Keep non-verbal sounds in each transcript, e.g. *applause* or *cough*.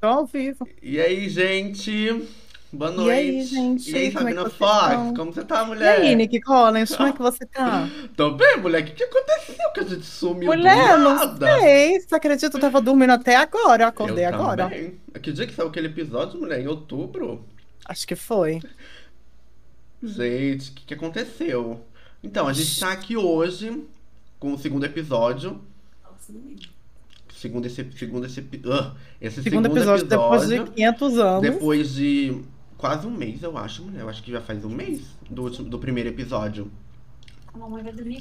Tô ao vivo. E aí, gente? Boa noite. E aí, gente? E aí, Como é Fox? estão? Como você tá, E mulher? aí, Nick Collins, como é que você tá? *laughs* Tô bem, mulher. O que, que aconteceu que a gente sumiu Mulher, do não nada? sei. Você acredita? Eu tava dormindo até agora. Eu acordei Eu agora. também. Que dia que saiu aquele episódio, mulher? Em outubro? Acho que foi. Gente, o que, que aconteceu? Então, a gente tá aqui hoje com o segundo episódio. Segundo esse, segundo esse, ah, esse Segundo episódio, depois de 500 anos. Depois de quase um mês, eu acho, mulher. Eu acho que já faz um mês do, último, do primeiro episódio.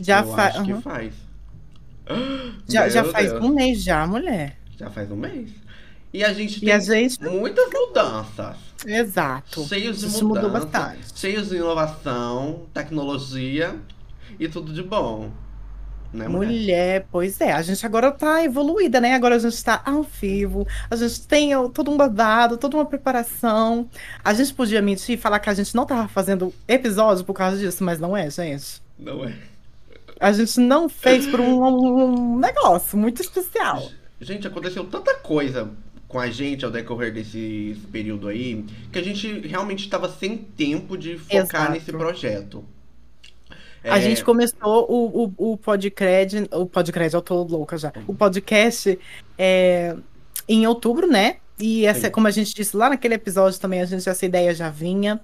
Já eu faz. acho que faz. Já, já faz um mês já, mulher. Já faz um mês. E a gente E tem a gente. muitas mudanças. Exato. Cheios de mudou mudanças. bastante. Cheios de inovação, tecnologia e tudo de bom. Né, mulher? Mulher, pois é, a gente agora tá evoluída, né? Agora a gente tá ao vivo, a gente tem todo um babado, toda uma preparação. A gente podia mentir e falar que a gente não tava fazendo episódio por causa disso, mas não é, gente. Não é? A gente não fez por um, um negócio muito especial. Gente, aconteceu tanta coisa com a gente ao decorrer desse período aí, que a gente realmente estava sem tempo de focar Exato. nesse projeto. A É, gente começou o, o, o podcast, o podcast, eu tô louca já. O podcast é, em outubro, né? E essa, Sim. como a gente disse lá naquele episódio também, a gente essa ideia já vinha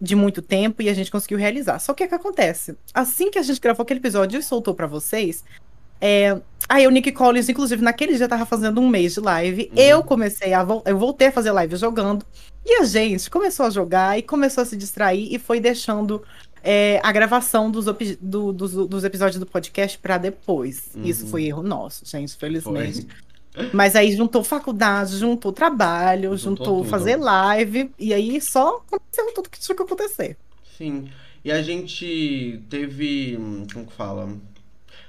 de muito tempo e a gente conseguiu realizar. Só que o que acontece? Assim que a gente gravou aquele episódio e soltou pra vocês, é, aí o Nick Collins, inclusive, naquele dia tava fazendo um mês de live. Uhum. Eu comecei a eu voltei a fazer live jogando. E a gente começou a jogar e começou a se distrair e foi deixando é, a gravação dos, do- dos, dos episódios do podcast pra depois. Uhum. Isso foi erro nosso, gente, foi. felizmente. Mas aí juntou faculdade, juntou trabalho, Juntou juntou fazer live, e aí só aconteceu tudo que tinha que acontecer. Sim. E a gente teve, hum, como que fala?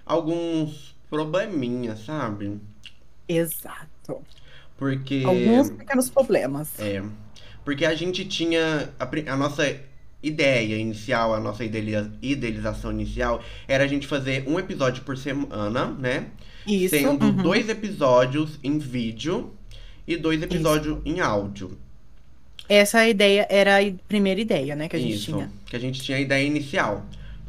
Alguns probleminhas, sabe? Exato. Porque Alguns pequenos problemas. É, porque a gente tinha a, a nossa ideia inicial, a nossa idealiza- idealização inicial era a gente fazer um episódio por semana, né? Isso. Sendo uhum. dois episódios em vídeo e dois episódios em áudio. Essa ideia era a primeira ideia, né, que a gente Isso, tinha. que a gente tinha a ideia inicial.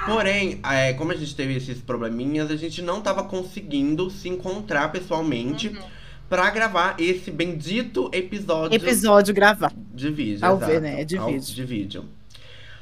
Porém, é, como a gente teve esses probleminhas, a gente não tava conseguindo se encontrar pessoalmente Uhum. pra gravar esse bendito episódio Episódio gravado. De vídeo, Ao exato. ver, né? É de Ao- vídeo. de vídeo.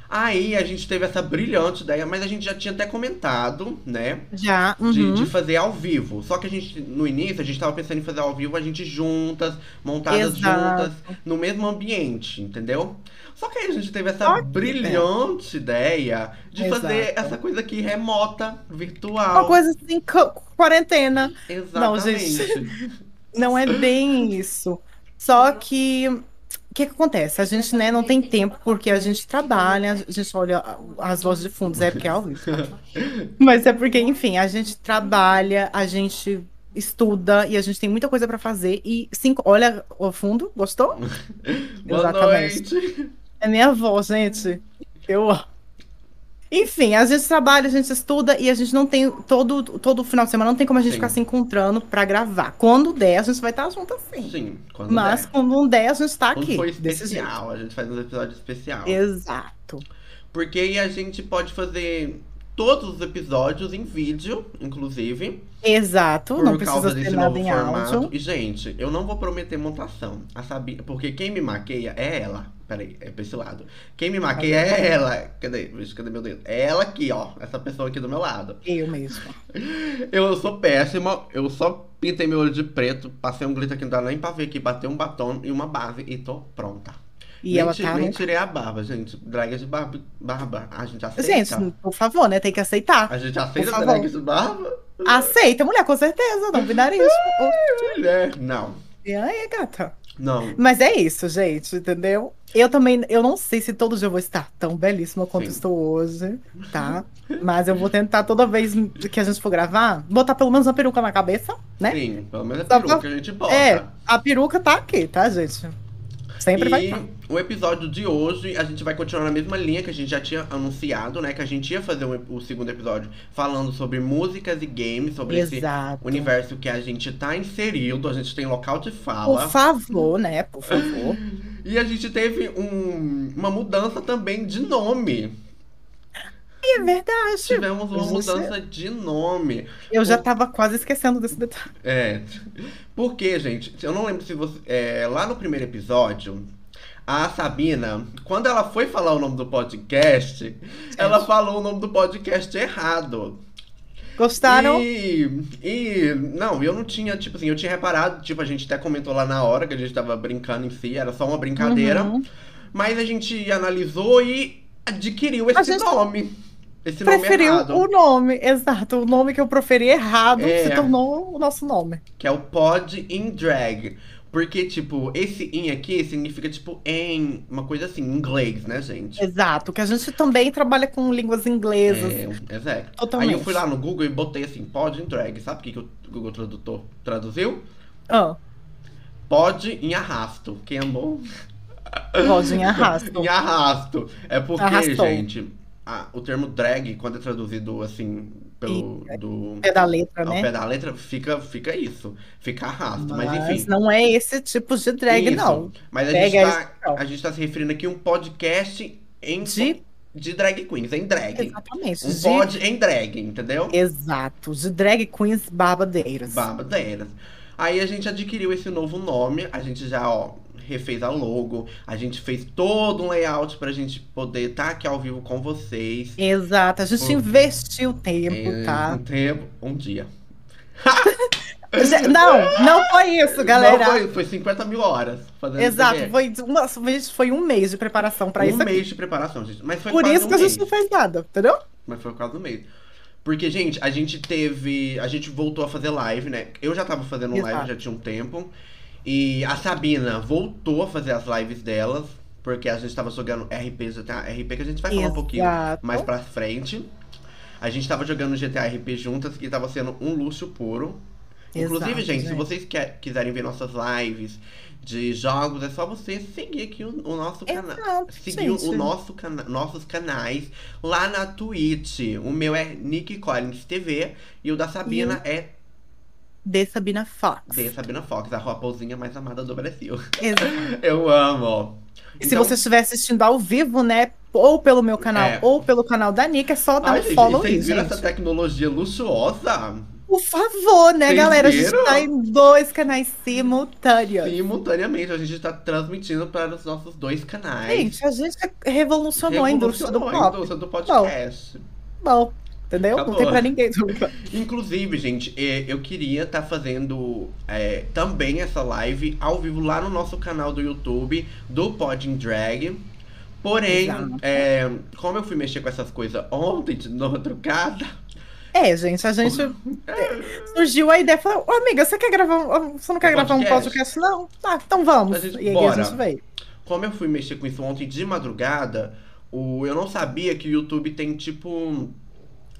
Aí a gente teve essa brilhante ideia, mas a gente já tinha até comentado, né? Já. De, uhum. de fazer ao vivo. Só que a gente, no início, a gente tava pensando em fazer ao vivo, a gente juntas, montadas Exato. juntas, no mesmo ambiente, entendeu? Só que aí a gente teve essa brilhante ideia de Exato. fazer essa coisa aqui remota, virtual. Uma coisa assim, quarentena. Não, Exatamente. gente. *laughs* Não é bem isso. Só que que, que acontece? A gente né, não tem tempo porque a gente trabalha, a gente olha as vozes de fundos, é porque é ao vivo. *laughs* Mas é porque, enfim, a gente trabalha, a gente estuda e a gente tem muita coisa pra fazer. E cinco, olha o fundo, gostou? *laughs* Boa Exatamente. noite. É minha avó, gente. Eu. Enfim, a gente trabalha, a gente estuda e a gente não tem todo todo final de semana não tem como a gente Sim. ficar se encontrando pra gravar. Quando der, a gente vai estar junto assim. Sim, quando Mas der. quando não der, a gente tá Quando aqui. jeito. especial, a gente faz um episódio especial. Exato. Porque a gente pode fazer todos os episódios em vídeo, inclusive. Exato. Por não causa precisa desse ser nada novo em formato. áudio. E, gente, eu não vou prometer montação. A Sabi... Porque quem me maqueia é ela. Peraí, é pra esse lado. Quem me maqueia é ela. Cadê? Cadê meu dedo? É ela aqui, ó. Essa pessoa aqui do meu lado. Eu mesmo. *laughs* Eu sou péssima. Eu só pintei meu olho de preto. Passei um glitter que não dá nem pra ver aqui. Batei um batom e uma base. E tô pronta. E nem, ela tá. nem no- tirei a barba, gente. Drag de barba. barba. A gente aceita. Gente, por favor, né? Tem que aceitar. A gente aceita favor. drag de barba? Aceita, mulher, com certeza. Não nariz. *laughs* Mulher. Não. E aí, gata? Não. Mas é isso, gente, entendeu? Eu também, eu não sei se todo dia eu vou estar tão belíssima quanto Sim. estou hoje, tá? Mas eu vou tentar toda vez que a gente for gravar, botar pelo menos uma peruca na cabeça, né? Sim, pelo menos a peruca a gente bota. É, a peruca tá aqui, tá, gente? Sempre e vai estar. o episódio de hoje, a gente vai continuar na mesma linha que a gente já tinha anunciado, né? Que a gente ia fazer um- o segundo episódio falando sobre músicas e games, sobre esse Exato. universo que a gente tá inserido, a gente tem local de Por fala. favor, né? Por favor. *laughs* E a gente teve um- uma mudança também de nome. É verdade. Tivemos uma mudança de nome. Eu já tava quase esquecendo desse detalhe. É. Porque, gente, eu não lembro se você. é, lá no primeiro episódio, a Sabina, quando ela foi falar o nome do podcast, ela falou o nome do podcast errado. Gostaram? E, e. Não, eu não tinha, tipo assim, eu tinha reparado, tipo, a gente até comentou lá na hora que a gente tava brincando em si, era só uma brincadeira. Uhum. Mas a gente analisou e adquiriu esse gente nome. Esse nome Preferiu errado. o nome, exato. O nome que eu proferi errado É. se tornou o nosso nome. Que é o pod in drag. Porque, tipo, esse in aqui significa, tipo, em uma coisa assim, em inglês, né, gente? Exato, que a gente também trabalha com línguas inglesas. É, exato. Totalmente. Aí eu fui lá no Google e botei assim, pod in drag. Sabe o que, que o Google Tradutor traduziu? Ah, Pod em arrasto. Quem amou? pode em *laughs* arrasto. em arrasto. É porque, Arrastou. gente, a- o termo drag, quando é traduzido assim, pelo. do, Pé da letra, ao né? pé da letra, fica, fica isso. Fica arrasto. Mas, Mas enfim. não é esse tipo de drag, Isso. não. Mas a gente, esse tá, não. a gente tá se referindo aqui a um podcast em De- de drag queens, em drag. Exatamente. Um de- pod em drag, entendeu? Exato, de drag queens barbadeiras. Babadeiras. Aí a gente adquiriu esse novo nome, a gente já, ó, refez a logo, a gente fez todo um layout pra gente poder estar aqui ao vivo com vocês. Exato, a gente Pô. investiu tempo, É, tá? Um tempo, um dia. *laughs* Não, não foi isso, galera. Não foi, foi 50 mil horas fazendo Exato, aqui. foi, uma, foi um mês de preparação pra um isso aqui. mês de preparação, gente. Mas foi Por isso um que a gente não fez nada, entendeu? Mas foi quase um mês. Porque, gente, a gente teve. A gente voltou a fazer live, né? Eu já tava fazendo live Exato. já tinha um tempo. E a Sabina voltou a fazer as lives delas. Porque a gente tava jogando RP, GTA RP, que a gente vai falar um pouquinho Exato. mais pra frente. A gente tava jogando GTA RP juntas, que tava sendo um luxo puro. Inclusive, Exato, gente, se gente. vocês quer- quiserem ver nossas lives de jogos, é só você seguir aqui o, o nosso canal. Seguir o, gente. o nosso cana nossos canais lá na Twitch. O meu é Nick Collins TV e o da Sabina é De Sabina Fox. de Sabina Fox, a raposinha mais amada do Brasil. Exato. *laughs* Eu amo. Se Então- você estiver assistindo ao vivo, né? Ou pelo meu canal, É. ou pelo canal da Nick, é só dar Ai, um gente, follow aí, vocês viram gente. essa tecnologia luxuosa? Por favor, né, Vocês galera? A gente viram? tá em dois canais simultâneos. Simultaneamente, a gente tá transmitindo para os nossos dois canais. Gente, a gente revolucionou a indústria do Revolucionou a pop. indústria do podcast. Bom, entendeu? Não Acabou. tem pra ninguém. *laughs* Inclusive, gente, eh, eu queria estar fazendo eh, também essa live ao vivo lá no nosso canal do YouTube, do Pod in Drag. Porém, eh, como eu fui mexer com essas coisas ontem de *laughs* madrugada, É, gente, a gente surgiu a ideia, falou, ô amiga, você quer gravar um, você não quer Um gravar um podcast? podcast? Não? Tá, então vamos. Gente- e aí bora. a gente veio. como eu fui mexer com isso ontem de madrugada, o, eu não sabia que o YouTube tem tipo um,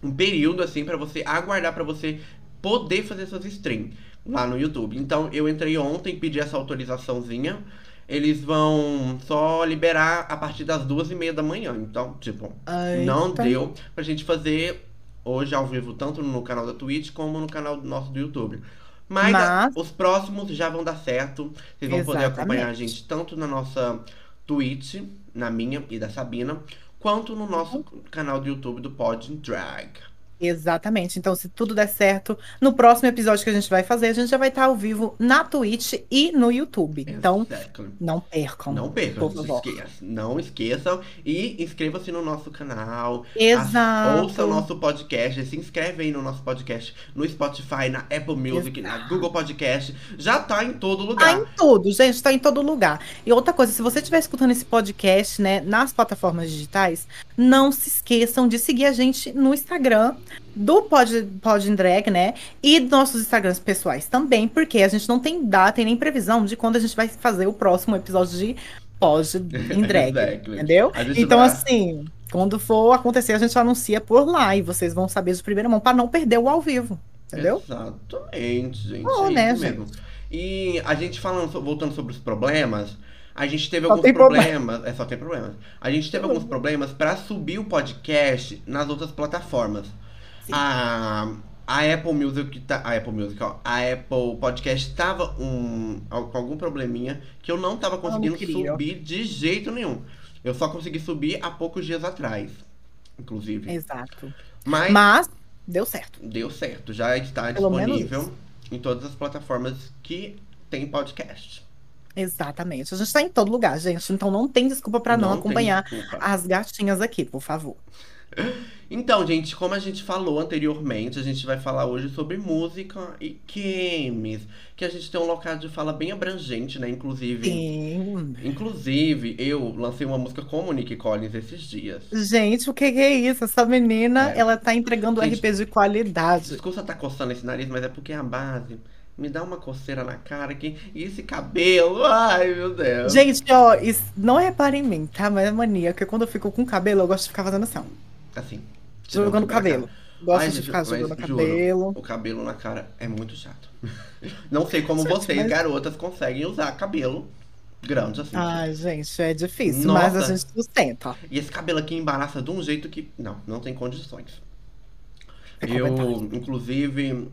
um período assim pra você aguardar pra você poder fazer suas streams lá no YouTube. Então eu entrei ontem, pedi essa autorizaçãozinha. Eles vão só liberar a partir das duas e meia da manhã. Então, tipo, não Eita. deu pra gente fazer hoje ao vivo, tanto no canal da Twitch como no canal do nosso do YouTube. Mas, Mas- os próximos já vão dar certo. Vocês vão poder acompanhar a Exatamente. gente tanto na nossa Twitch, na minha e da Sabina, quanto no nosso canal do YouTube do Pod Drag. Exatamente. Então, se tudo der certo, no próximo episódio que a gente vai fazer, a gente já vai estar ao vivo na Twitch e no YouTube. Então, não percam. Não percam, esqueçam. Não esqueçam. E inscreva-se no nosso canal. Exato. Ouça o nosso podcast. Se inscreve aí no nosso podcast no Spotify, na Apple Music, na Google Podcast. Já tá em todo Tá lugar. em tudo, gente, tá em todo lugar. E outra coisa, se você estiver escutando esse podcast, né, nas plataformas digitais, não se esqueçam de seguir a gente no Instagram do Pod, Pod Drag, né? E nossos Instagrams pessoais também, porque a gente não tem data e nem previsão de quando a gente vai fazer o próximo episódio de Pod *laughs* in Drag, Exactly. entendeu? Gente Então, vai- assim, quando for acontecer, a gente anuncia por lá e vocês vão saber de primeira mão para não perder o ao vivo, entendeu? Exatamente, gente. Oh, é né, mesmo. E a gente falando, voltando sobre os problemas, A gente teve Só alguns problemas. É, só tem problemas. A gente teve alguns problemas pra subir o podcast nas outras plataformas. A, a Apple Music. Tá, a Apple Music, ó. A Apple Podcast tava um, com algum probleminha que eu não tava conseguindo queria. subir de jeito nenhum. Eu só consegui subir há poucos dias atrás, inclusive. Exato. Mas, Mas deu certo. deu certo. Já está Pelo disponível em todas as plataformas que tem podcast. Exatamente. A gente tá em todo lugar, gente. Então não tem desculpa pra não, Não acompanhar as gatinhas aqui, por favor. Então, gente, como a gente falou anteriormente, a gente vai falar hoje sobre música e games. Que a gente tem um local de fala bem abrangente, né? Inclusive. Sim. Inclusive, eu lancei uma música com o Nick Collins esses dias. Gente, o que é isso? Essa menina, É. ela tá entregando Gente, RP de qualidade. Desculpa tá coçando esse nariz, mas é porque a base me dá uma coceira na cara aqui. E esse cabelo, ai meu Deus. Gente, ó, isso, não repare em mim, tá? Mas é mania, porque quando eu fico com cabelo, eu gosto de ficar fazendo assim, ó, Assim. jogando cabelo. Gosto Ai, de ficar mas jogando cabelo. O cabelo na cara é muito chato. *laughs* Não sei como Gente, vocês, mas- garotas, conseguem usar cabelo grande assim. Ai, gente, é difícil, mas a Nossa. gente sustenta. E esse cabelo aqui embaraça de um jeito que. Não, não tem condições. É Eu, inclusive,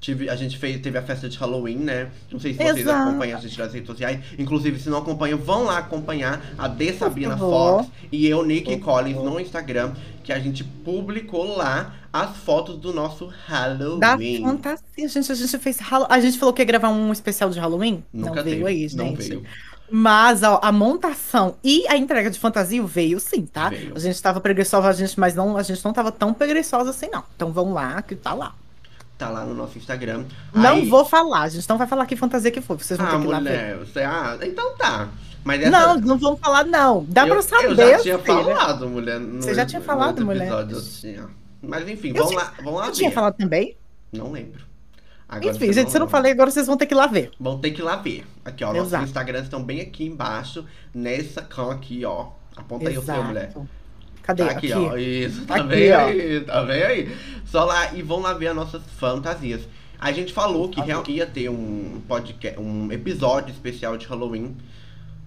tive, a gente fez, teve a festa de Halloween, né? Não sei se vocês Exato. acompanham a gente nas redes sociais. Inclusive, se não acompanham, vão lá acompanhar a D Sabina. Fox e eu, Nick Collins, no Instagram, que a gente publicou lá as fotos do nosso Da Halloween. fantasia, gente, a gente fez. A gente falou que ia gravar um especial de Halloween. Nunca não veio aí, não gente. veio. Mas ó, a montação e a entrega de fantasia veio sim, tá? Veio. A gente tava preguiçosa, a gente, mas não, a gente não tava tão preguiçosa assim, não. Então vão lá, que tá lá. Tá lá no nosso Instagram. Não Aí- vou falar, a gente não vai falar que fantasia que foi, vocês vão Ah, ter que ir lá ver. mulher, você. Ah, então tá. Mas essa, Não, não vamos falar, não. Dá eu, pra saber. Eu já tinha filha. falado, mulher. no- Você já tinha falado, mulher? tinha. Mas enfim, vamos lá, vamos lá Eu ver. tinha falado também? Não lembro. Agora Enfim, gente, se eu não falei, agora vocês vão ter que ir lá ver. Vão ter que ir lá ver. Aqui, ó. Nossos Exato. Instagrams estão bem aqui embaixo. Nessa cam aqui, ó. Aponta aí o seu, mulher. Cadê? Tá aqui, ó. Isso, tá Aqui, bem ó. aí, tá bem aí. Só lá e vão lá ver as nossas fantasias. A gente falou que real- ia ter um podcast, um episódio especial de Halloween.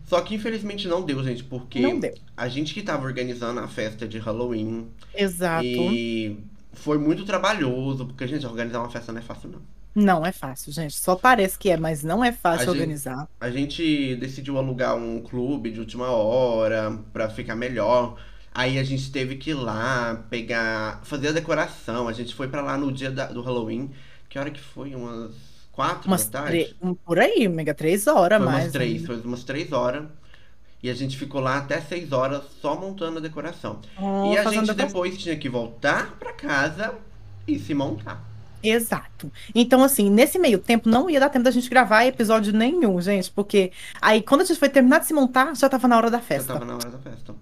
Só que infelizmente não deu, gente, porque deu. a gente que tava organizando a festa de Halloween Exato. e foi muito trabalhoso, porque, gente, organizar uma festa não é fácil, não. Não é fácil, gente. Só parece que é, mas não é fácil A gente- organizar. A gente decidiu alugar um clube de última hora pra ficar melhor. Aí a gente teve que ir lá pegar, fazer a decoração. A gente foi pra lá no dia da- do Halloween. Que hora que foi? Umas quatro Umas da tarde? um- Por aí, mega, três horas Foi mais. umas três, foi umas três horas. E a gente ficou lá até seis horas só montando a decoração. Oh, e a gente depois tinha que voltar pra casa e se montar. Exato. Então, assim, nesse meio tempo não ia dar tempo da gente gravar episódio nenhum, gente, porque aí quando a gente foi terminar de se montar, já tava na hora da Já festa. tava na hora da festa.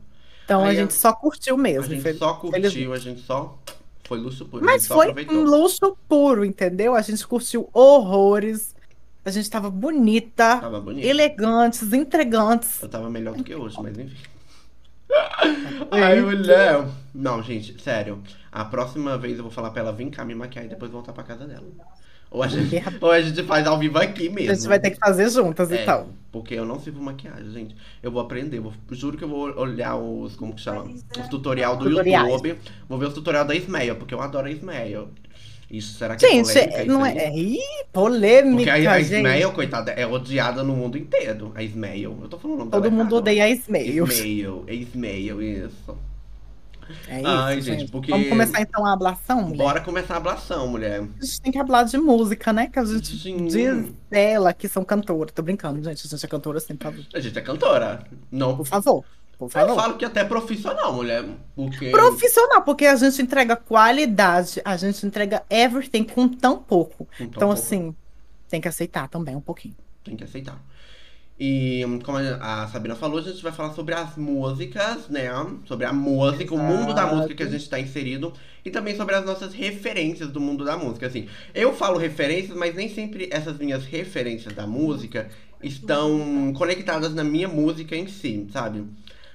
Então a Aí a- gente só curtiu A mesmo. gente fel- só curtiu, a gente só. Foi luxo puro. a Mas foi um luxo puro, entendeu? A gente curtiu horrores. A gente tava bonita, Tava bonito. elegantes, entregantes. Eu tava melhor do que hoje, mas enfim. *laughs* Ai, mulher. Não, gente, sério. A próxima vez eu vou falar pra ela vir cá me maquiar e depois voltar pra casa dela. Ou a gente, ou a gente faz ao vivo aqui mesmo. A gente vai ter que fazer juntas, É, então. Porque eu não sirvo maquiagem, gente. Eu vou aprender. Vou, juro que eu vou olhar os. Como que chama? Os tutorial do Tutoriais. YouTube. Vou ver os tutorial da Ismael, porque eu adoro a Ismael. Isso, será que Gente, é polêmica? não isso é. aí? Ih, Porque polêmica, a, a gente. Ismael, coitada, é odiada no mundo inteiro. A Ismael. Eu tô falando o nome Todo mundo errado. odeia a Ismael. Ismael, é Ismael, isso. É isso, Ai, gente. gente, porque- Vamos começar então a ablação, mulher? Bora começar a ablação, mulher. A gente tem que falar de música, né? Que a gente Sim. diz dela que são cantoras. Tô brincando, gente. A gente é cantora sim, por favor. A gente é cantora. Não. Por favor. Por Eu favor. falo que até profissional, mulher. Porque. Profissional, porque a gente entrega qualidade, a gente entrega everything com tão pouco. Com tão Então, pouco. assim, tem que aceitar também um pouquinho. Tem que aceitar. E como a Sabina falou, a gente vai falar sobre as músicas, né? Sobre a música, o mundo da Exato. música que a gente está inserido. E também sobre as nossas referências do mundo da música. Assim, eu falo referências, mas nem sempre essas minhas referências da música estão conectadas na minha música em si, sabe?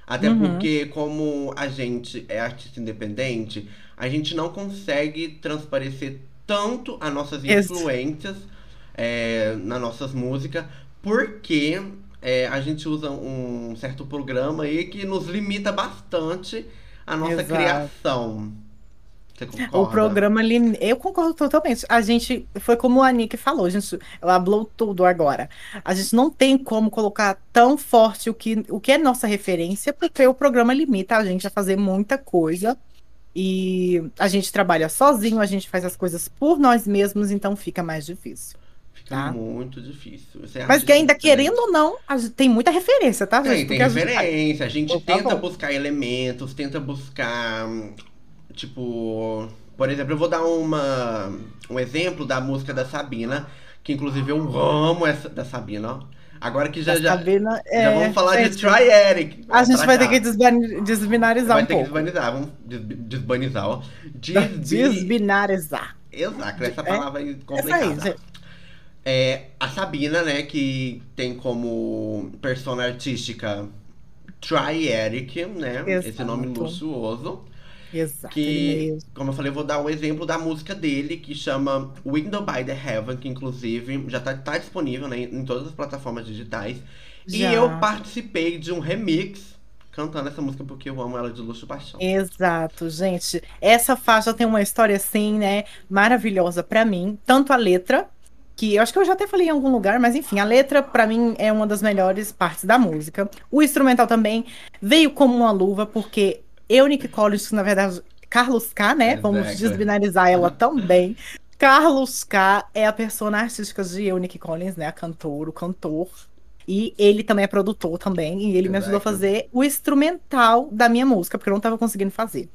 Até Uhum. porque, como a gente é artista independente, a gente não consegue transparecer tanto as nossas influências é, nas nossas músicas, porque é, a gente usa um certo programa aí que nos limita bastante a nossa Exato. criação. Você O concorda? programa ali, eu concordo totalmente. A gente, foi como a Nick falou, a gente, ela falou tudo agora. A gente não tem como colocar tão forte o que, o que é nossa referência, porque o programa limita a gente a fazer muita coisa. E a gente trabalha sozinho, a gente faz as coisas por nós mesmos, então fica mais difícil. Tá? muito difícil. Você Mas que ainda diferente? querendo ou não, a gente tem muita referência, tá, gente? Tem, tem Porque a gente- referência. A gente Por tenta favor. buscar elementos, tenta buscar. hum, Tipo. Por exemplo, eu vou dar uma, um exemplo da música da Sabina, que inclusive eu amo essa da Sabina, ó. Agora que já, a já, Sabina, já é, vamos falar gente, de Try Eric. A gente vai ter cá. que desban- desbinarizar Vai um ter que pouco. desbanizar, vamos des- desbanizar, ó. Desbi... *laughs* Desbinarizar. Exato, essa É, palavra aí Essa aí, complicada. gente. É, a Sabina, né, que tem como persona artística Try Eric, né? Esse nome Exato. luxuoso. Exato. Que, como eu falei, eu vou dar um exemplo da música dele, que chama Window by the Heaven, que inclusive já tá, tá disponível né, em todas as plataformas digitais. E Já. eu participei de um remix cantando essa música porque eu amo ela de luxo e paixão. Exato, gente. Essa faixa tem uma história assim, né, maravilhosa pra mim. Tanto a letra, que eu acho que eu já até falei em algum lugar, mas enfim, a letra pra mim é uma das melhores partes da música. O instrumental também veio como uma luva, porque eu, Nick Collins, na verdade, Carlos K, né? Vamos Exactly. desbinarizar ela também. Carlos K é a persona artística de Eunice Collins, né? A cantora, o cantor. E ele também é produtor também. E ele me ajudou a fazer o instrumental da minha música, porque eu não estava conseguindo fazer.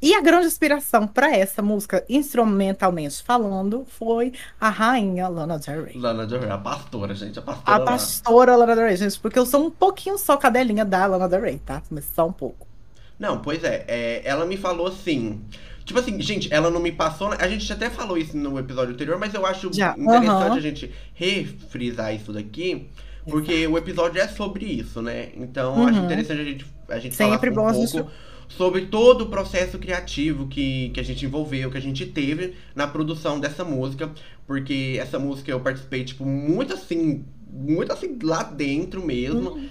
E a grande inspiração para essa música, instrumentalmente falando, foi a rainha Lana Del Rey. Lana Del Rey, a pastora, gente, a pastora. A pastora Lana Del Rey, gente, porque eu sou um pouquinho só cadelinha da Lana Del Rey, tá? Mas só um pouco. Não, pois é, é, ela me falou assim. Tipo assim, gente, ela não me passou. A gente até falou isso no episódio anterior, mas eu acho Já, interessante a gente refrisar isso daqui, porque o episódio é sobre isso, né? Então eu acho Uhum. interessante a gente, a gente Sempre falar um pouco sobre todo o processo criativo que, que a gente envolveu, que a gente teve na produção dessa música, porque essa música eu participei, tipo, muito assim, muito assim, lá dentro mesmo. Uhum.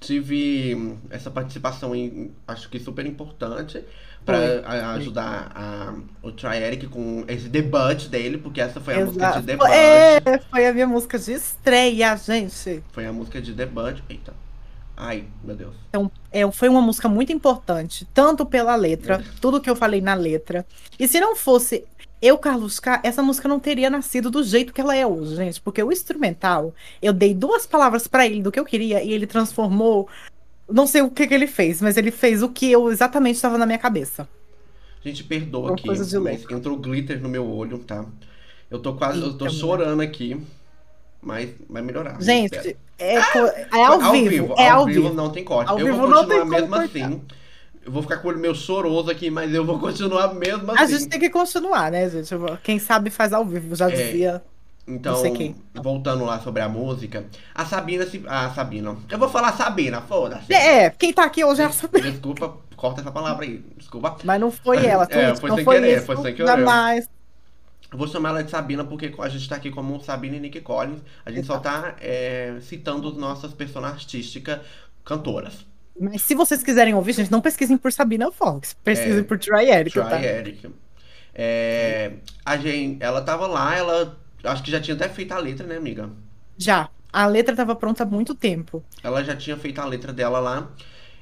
Tive essa participação aí, acho que super importante pra Foi, a- ajudar a- o Try Eric com esse debut dele, porque essa foi a música Exato. de debut. É, foi a minha música de estreia, gente. Foi a música de debut. Eita. Ai, meu Deus. Então, é, foi uma música muito importante, tanto pela letra, tudo que eu falei na letra. E se não fosse eu, Carlos K, essa música não teria nascido do jeito que ela é hoje, gente. Porque o instrumental, eu dei duas palavras pra ele do que eu queria e ele transformou. Não sei o que, que ele fez, mas ele fez o que eu exatamente estava na minha cabeça. Gente, perdoa Uma aqui, mas louco. entrou glitter no meu olho, tá? Eu tô quase, eu tô Eita, chorando aqui, mas vai melhorar. Gente, espero. é, é ao, vivo, é ao vivo. não tem corte. Ao eu vivo vou não continuar mesmo assim. Eu vou ficar com o olho meio choroso aqui, mas eu vou continuar mesmo A assim. gente tem que continuar, né, gente? Quem sabe faz ao vivo, já É. dizia. Então, voltando lá sobre a música, a Sabina se. A Sabina. Eu vou falar Sabina, foda-se. É, quem tá aqui hoje é a Sabina. Desculpa, corta essa palavra aí. Desculpa. Mas não foi ela, *laughs* É, Twitch, foi não sem foi querer, isso. foi sem querer. Jamais. Eu vou chamar ela de Sabina porque a gente tá aqui como Sabina e Nick Collins. A gente só tá é, citando as nossas personagens artísticas cantoras. Mas se vocês quiserem ouvir, gente, não pesquisem por Sabina Fox. Pesquisem É, por Try Eric, Try tá? Eric. É, a gente, ela tava lá, ela acho que já tinha até feito a letra, né, amiga? Já. A letra tava pronta há muito tempo. Ela já tinha feito a letra dela lá.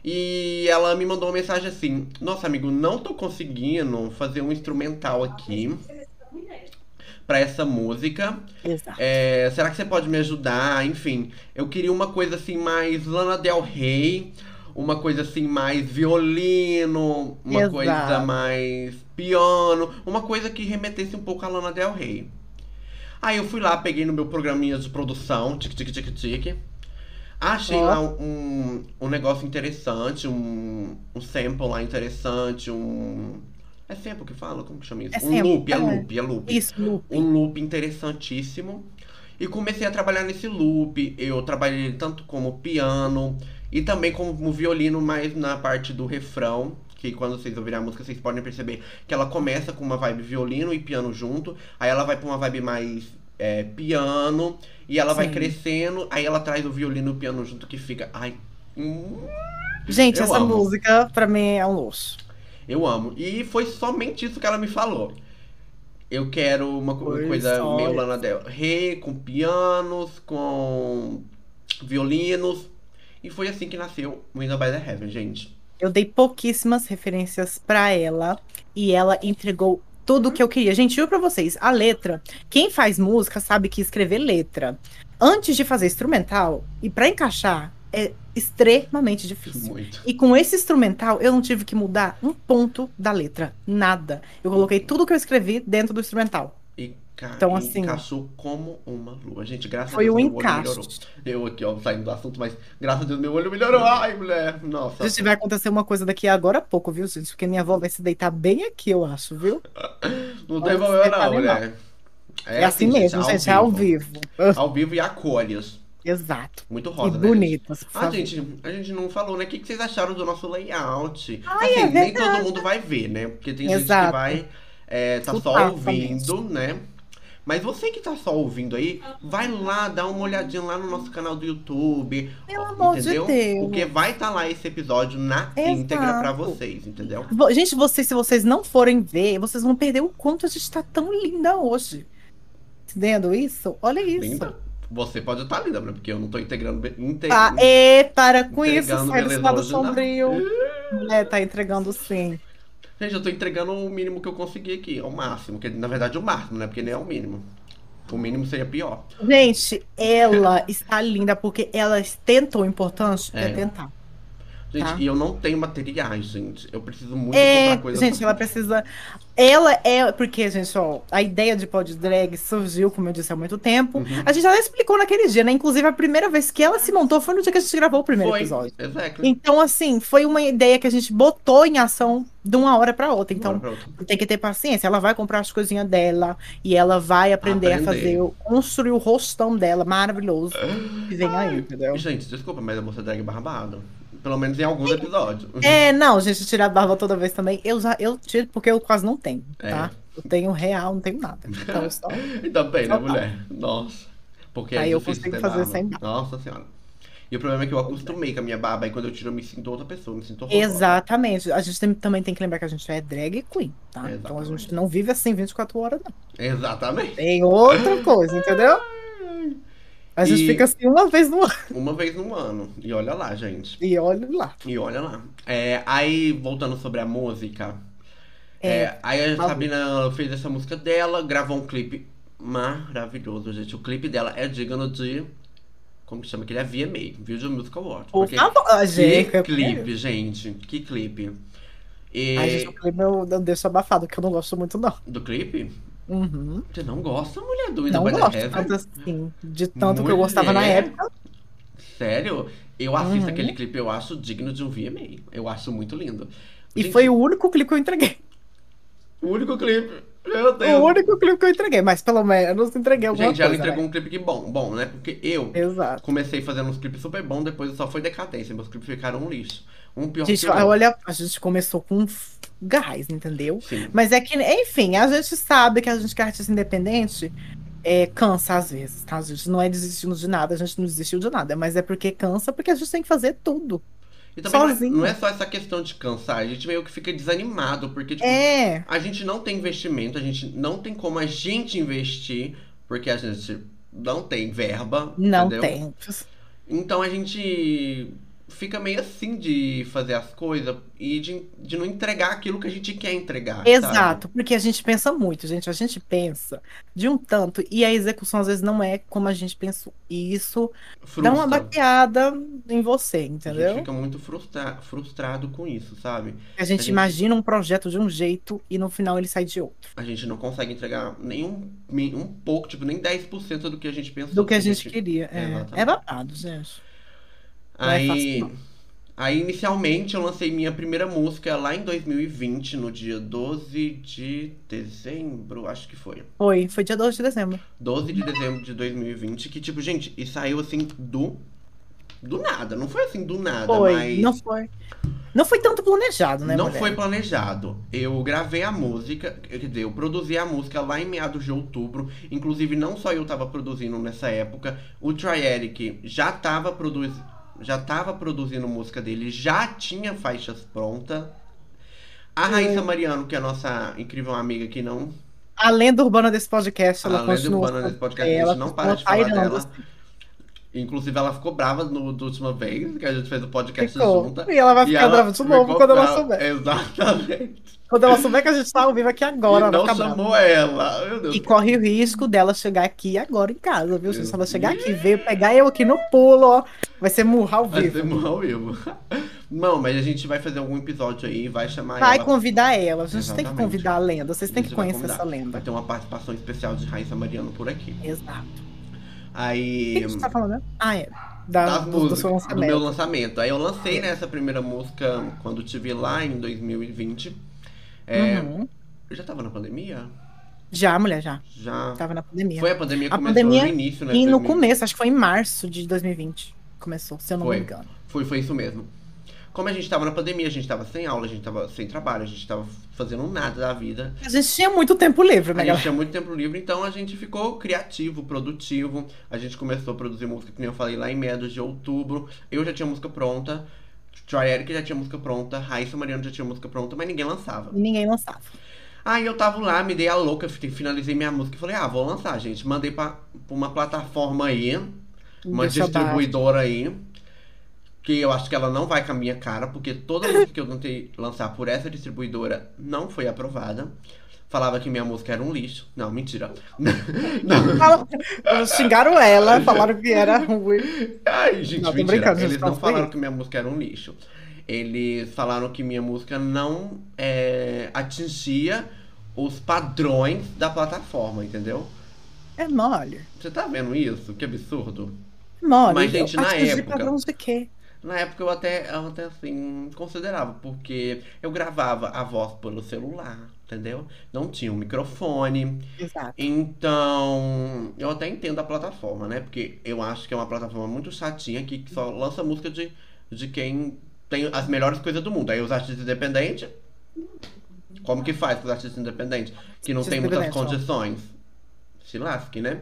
E ela me mandou uma mensagem assim: Nossa, amigo, não tô conseguindo fazer um instrumental aqui pra essa música. Exato. É, será que você pode me ajudar? Enfim, eu queria uma coisa assim mais Lana Del Rey, uma coisa assim mais violino, uma Exato. coisa mais piano, uma coisa que remetesse um pouco a Lana Del Rey. Aí eu fui lá, peguei no meu programinha de produção, tic tic tic tic. Achei Ó. lá um, um negócio interessante, um, um sample lá interessante, um. É sample que fala? Como que chama isso? É um loop, é é. loop, é loop Isso, Lu. um loop interessantíssimo. E comecei a trabalhar nesse loop. Eu trabalhei tanto como piano e também como violino, mais na parte do refrão. Que quando vocês ouvirem a música, vocês podem perceber que ela começa com uma vibe violino e piano junto. Aí ela vai pra uma vibe mais é, piano, e ela vai Sim. crescendo, aí ela traz o violino e o piano junto que fica. Ai. hum, Gente, essa amo. música pra mim é um luxo. Eu amo. E foi somente isso que ela me falou. Eu quero uma co- Foi coisa só meio isso. Lana Del Rey, com pianos, com violinos. E foi assim que nasceu Window by the Heaven, gente. Eu dei pouquíssimas referências pra ela e ela entregou tudo o que eu queria. Gente, juro pra vocês, a letra, quem faz música sabe que escrever letra antes de fazer instrumental e pra encaixar é extremamente difícil. Muito. E com esse instrumental, eu não tive que mudar um ponto da letra, nada. Eu coloquei tudo que eu escrevi dentro do instrumental. E ca- Então, assim, encaixou como uma lua. Gente, graças Foi a Deus um meu olho encaixe. melhorou. Eu aqui, ó, saindo do assunto, mas graças a Deus meu olho melhorou. Ai, mulher. Nossa. Gente, vai acontecer uma coisa daqui agora a pouco, viu, gente? Porque minha avó vai se deitar bem aqui, eu acho, viu? *laughs* Não tem problema não, mulher. É, assim mesmo, gente, é ao vivo. Ao vivo e a cores. Exato. Muito E rosa, né? gente? bonitas. por Ah, gente, a gente não falou, né? O que que vocês acharam do nosso layout? Ai, assim, é nem todo mundo vai ver, né? Porque tem gente que Exato. vai é, tá só Escutar ouvindo, né? Mas você que tá só ouvindo aí, vai lá, dá uma olhadinha lá no nosso canal do YouTube. Pelo amor de? Deus. Porque vai estar lá esse episódio na Exato. íntegra pra vocês, entendeu? Gente, vocês, se vocês não forem ver, vocês vão perder o quanto a gente tá tão linda hoje. Entendendo isso? Olha isso. Linda. Você pode estar linda, né? Porque eu não tô integrando. Inte... Ah, e para com isso, sai beleza lado sombrio. *laughs* É, tá entregando sim. Gente, eu tô entregando o mínimo que eu consegui aqui, ao máximo. Que na verdade é o máximo, né? Porque nem é o mínimo. O mínimo seria pior. Gente, ela está linda porque ela tentou. O importante é, É. tentar. Gente, Tá. e eu não tenho materiais, gente. Eu preciso muito É, comprar coisa. gente, ela precisa. Ela é. Porque, gente, ó, a ideia de pod drag surgiu, como eu disse, há muito tempo. Uhum. A gente já explicou naquele dia, né? Inclusive, a primeira vez que ela se montou foi no dia que a gente gravou o primeiro Foi. episódio. Exato. Então, assim, foi uma ideia que a gente botou em ação de uma hora pra outra. Então, pra outra. tem que ter paciência. Ela vai comprar as coisinhas dela e ela vai aprender, Aprender. a fazer, construir o rostão dela maravilhoso. Que vem aí, entendeu? Gente, desculpa, mas a moça drag é barbada. Pelo menos em alguns episódios. É, não, gente, tirar a barba toda vez também. Eu já eu tiro porque eu quase não tenho, tá? Eu tenho real, não tenho nada. Então, só. Ainda *laughs* bem, né, mulher? Nossa. Porque Aí é eu difícil consigo fazer barba. sem barba. Nossa senhora. E o problema é que eu acostumei com a minha barba, e quando eu tiro eu me sinto outra pessoa, me sinto horrorosa. Exatamente. A gente tem- também tem que lembrar que a gente é drag queen, tá? Então a gente Exatamente. não vive assim 24 horas, não. Exatamente. Tem outra coisa, entendeu? A gente E- fica assim uma vez no ano. *laughs* Uma vez no ano. E olha lá, gente. E olha lá. E olha lá. É, aí, voltando sobre a música. É, é, aí a. Sabina fez essa música dela, gravou um clipe maravilhoso, gente. O clipe dela é digno de. Como que chama? Que ele é VMA, Video Music Award. Por Porque favor, ah, que gente. eu- clipe, gente. Que clipe. E Ai, gente, o clipe eu, eu deixo abafado, que eu não gosto muito, não. do clipe? Uhum. Você não gosta, mulher, do Window Não the gosto Heaven? tanto assim, de tanto que eu gostava na Mulher. época. Sério? Eu assisto Uhum. aquele clipe, eu acho digno de um VMA. Eu acho muito lindo. E Gente, foi o único clipe que eu entreguei. o único clipe. Meu Deus. O único clipe que eu entreguei, mas pelo menos entreguei alguma Gente, ela coisa. entregou né? um clipe que bom, bom, né? Porque eu Exato. comecei fazendo uns clipes super bons, depois só foi decadência. Meus clipes ficaram um lixo. Um pior Gente, que o outro. olha, a gente começou com gás, entendeu? Sim. Mas é que, enfim, a gente sabe que a gente que é artista independente é, cansa às vezes, tá? A gente não é desistindo de nada, a gente não desistiu de nada, mas é porque cansa, porque a gente tem que fazer tudo. E também não é, sozinho. não é só essa questão de cansar, a gente meio que fica desanimado, porque, tipo, É, a gente não tem investimento, a gente não tem como a gente investir, porque a gente não tem verba, não entendeu? tem. Então a gente fica meio assim de fazer as coisas e de, de não entregar aquilo que a gente quer entregar. sabe? Exato, porque a gente pensa muito, gente. A gente pensa de um tanto e a execução às vezes não é como a gente pensou. E isso dá uma Frustra. baqueada em você, A gente entendeu? fica muito frustra frustrado com isso, sabe? A gente gente- imagina um projeto de um jeito e no final ele sai de outro. A gente não consegue entregar nenhum nem um pouco, tipo, nem 10% do que a gente pensou. Do que a gente queria. É, Exatamente. é babado, gente. É Aí, aí, inicialmente, eu lancei minha primeira música lá em 2020, no dia 12 de dezembro, acho que foi. Foi, foi dia 12 de dezembro. 12 de dezembro de 2020, que, tipo, gente, e saiu assim do do nada. Não foi assim do nada, Foi, mas. não foi. Não foi tanto planejado, né, Não mulher? foi planejado. Eu gravei a música, quer dizer, eu produzi a música lá em meados de outubro. Inclusive, não só eu tava produzindo nessa época. O Trieric já tava, produzi já tava produzindo música dele, já tinha faixas prontas. A Raíssa Mariano, que é a nossa incrível amiga que não. A lenda urbana desse podcast, ela A lenda continua. urbana desse podcast, a ela gente não para de falar dela. assim. Inclusive, ela ficou brava no, da última vez que a gente fez o podcast Ficou. junta. E ela vai ficar brava de novo quando ela souber. Exatamente. Quando ela souber que a gente tá ao vivo aqui agora, e vai não brava. chamou ela. Meu Deus. E corre o risco dela chegar aqui agora em casa, viu? Se ela chegar aqui, veio pegar eu aqui no pulo, ó. Vai ser murrar ao Vai vivo. ser mal vivo. Não, mas a gente vai fazer algum episódio aí, vai chamar Vai ela. convidar ela. A gente tem que Exatamente. convidar a lenda. Vocês têm que vai conhecer essa lenda. Vai ter uma participação especial de Raíssa Mariano por aqui. Exato. O Aí. que a gente tá falando? Ah, é. Da, das do, do músicas, do lançamento. meu lançamento. Aí eu lancei né, essa primeira música quando tive lá em 2020. É, Uhum. Eu já tava na pandemia? Já, mulher, já. Já. Tava na pandemia. Foi a pandemia que A começou pandemia no início, né? E no 2000. começo, acho que foi em março de 2020. Começou, se eu não Foi. me engano. Foi, foi isso mesmo. Como a gente tava na pandemia, a gente tava sem aula, a gente tava sem trabalho, a gente tava fazendo nada da vida. A gente tinha muito tempo livre, né, A gente tinha muito tempo livre, então a gente ficou criativo, produtivo. A gente começou a produzir música, que nem eu falei, lá em meados de outubro. Eu já tinha música pronta. Troy Eric já tinha música pronta. Raíssa Mariano já tinha música pronta, mas ninguém lançava. E ninguém lançava. Aí eu tava lá, me dei a louca, fi- finalizei minha música e falei, ah, vou lançar, gente. Mandei pra, pra uma plataforma aí, uma Deixa distribuidora aí. Que eu acho que ela não vai com a minha cara, porque toda música que eu tentei lançar por essa distribuidora não foi aprovada. Falava que minha música era um lixo. Não, mentira. *laughs* não. Xingaram ela, falaram que era ruim. Ai, gente, Não, mentira. Eles não falaram que minha música era um lixo. Eles falaram que minha música não é, atingia os padrões da plataforma, entendeu? É mole. Você tá vendo isso? Que absurdo. Mole. Mas, gente, na época- padrões de quê? Na época eu até, eu até assim, considerava, porque eu gravava a voz pelo celular, entendeu? Não tinha um microfone. Exato. Então, eu até entendo a plataforma, né? Porque eu acho que é uma plataforma muito chatinha que só lança música de, de quem tem as melhores coisas do mundo. Aí os artistas independentes. Como que faz com os artistas independentes? Que não Artista tem muitas condições. Se lasque, né?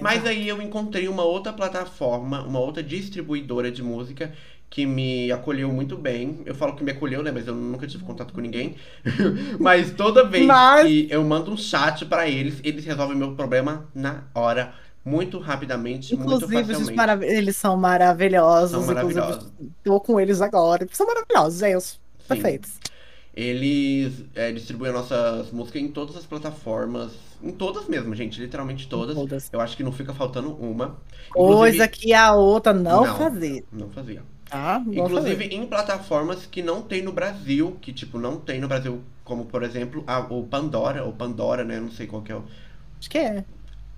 Mas aí eu encontrei uma outra plataforma, uma outra distribuidora de música que me acolheu muito bem. Eu falo que me acolheu, né? Mas eu nunca tive contato com ninguém. *laughs* Mas toda vez Mas- que eu mando um chat pra eles, eles resolvem meu problema na hora, muito rapidamente, muito Inclusive, eles, facilmente. marav- eles são maravilhosos. São inclusive, maravilhosos. Tô com eles agora. São maravilhosos, gente. Perfeitos. Eles é, distribuem nossas músicas em todas as plataformas. Em todas mesmo, gente. Literalmente todas. Todas. Eu acho que não fica faltando uma. Coisa Inclusive- que a outra não, Não. fazia. Não fazia. Tá? Não Inclusive em plataformas que não tem no Brasil, que tipo, não tem no Brasil, como por exemplo a, o Pandora, ou Pandora, né? Não sei qual que é o. Acho que é.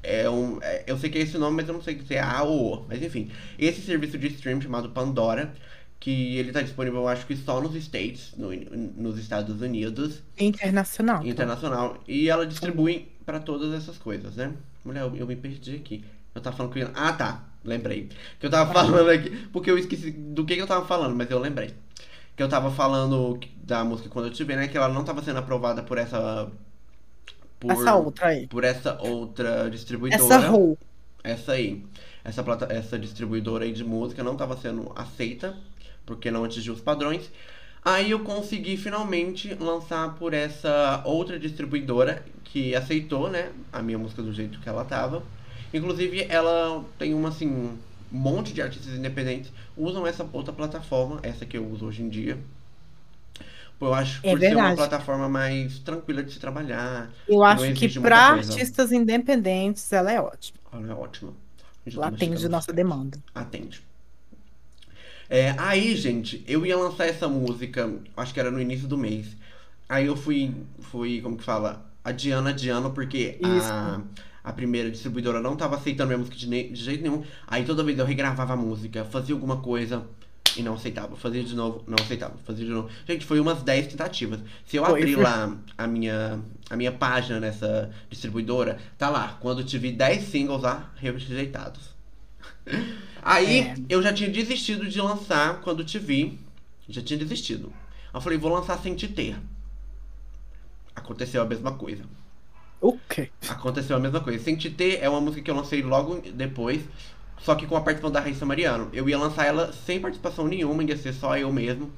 É um, é- eu sei que é esse nome, mas eu não sei se é A ou O. Mas enfim, esse serviço de stream chamado Pandora, que ele tá disponível, eu acho que só nos States, no- nos Estados Unidos, Internacional. internacional. E ela distribui pra todas essas coisas, né? Mulher, eu, eu me perdi aqui. Eu tava falando que. eu- Ah, tá. Lembrei. Que eu tava falando aqui. Porque eu esqueci do que, que eu tava falando, mas eu lembrei. Que eu tava falando da música quando eu tive, né? Que ela não tava sendo aprovada por essa. Por, Essa outra aí. por essa outra distribuidora. Essa rua. Essa aí. Essa, plata, essa distribuidora aí de música não estava sendo aceita, porque não atingiu os padrões. Aí eu consegui finalmente lançar por essa outra distribuidora que aceitou, né, a minha música do jeito que ela tava. Inclusive, ela tem uma, assim, um monte de artistas independentes usam essa outra plataforma, essa que eu uso hoje em dia. Eu acho É por ser uma plataforma mais tranquila de se trabalhar. Eu acho que para artistas independentes ela é ótima. Ela é ótima. Ela tô atende nossa demanda. Atende. É, aí, gente, eu ia lançar essa música, acho que era no início do mês. Aí eu fui, fui como que fala, adiando, adiando, porque a, a primeira distribuidora não tava aceitando minha música de, ne- de jeito nenhum. Aí toda vez eu regravava a música, fazia alguma coisa e não aceitava. Fazia de novo, não aceitava. Fazia de novo. Gente, foi umas 10 tentativas. Se eu Foi, abrir foi. *laughs* lá a minha, a minha página nessa distribuidora, tá lá. Quando tive 10 singles lá, rejeitados. Aí É. eu já tinha desistido de lançar quando te vi. Já tinha desistido. Eu falei, vou lançar sem te ter. Aconteceu a mesma coisa. O quê? Aconteceu a mesma coisa. Sem te ter é uma música que eu lancei logo depois. Só que com a participação da Raíssa Mariano. Eu ia lançar ela sem participação nenhuma, ia ser só eu mesmo.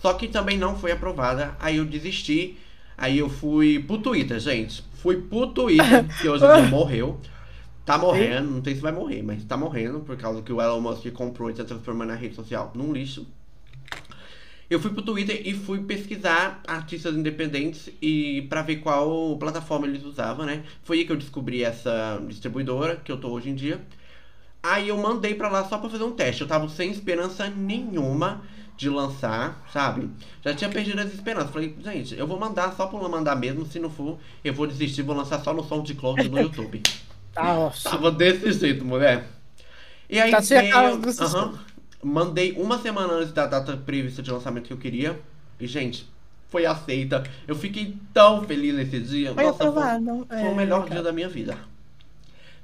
Só que também não foi aprovada. Aí eu desisti. Aí eu fui pro Twitter, gente. Fui pro Twitter, *laughs* que hoje dia morreu. Tá morrendo, não sei se vai morrer, mas tá morrendo por causa que o Elon Musk comprou e tá transformando a rede social num lixo. Eu fui pro Twitter e fui pesquisar artistas independentes e para ver qual plataforma eles usavam, né? Foi aí que eu descobri essa distribuidora que eu tô hoje em dia. Aí eu mandei pra lá só pra fazer um teste. Eu tava sem esperança nenhuma de lançar, sabe? Já tinha perdido as esperanças. Falei, gente, eu vou mandar só por mandar mesmo. Se não for, eu vou desistir, vou lançar só no SoundCloud no YouTube. *laughs* Tá ótimo. Tava desse jeito, mulher. E aí Tá veio, aham, mandei uma semana antes da data prevista de lançamento que eu queria. E, gente, foi aceita. Eu fiquei tão feliz nesse dia. Foi Nossa, aprovado. Foi, foi o É, melhor cara. dia da minha vida.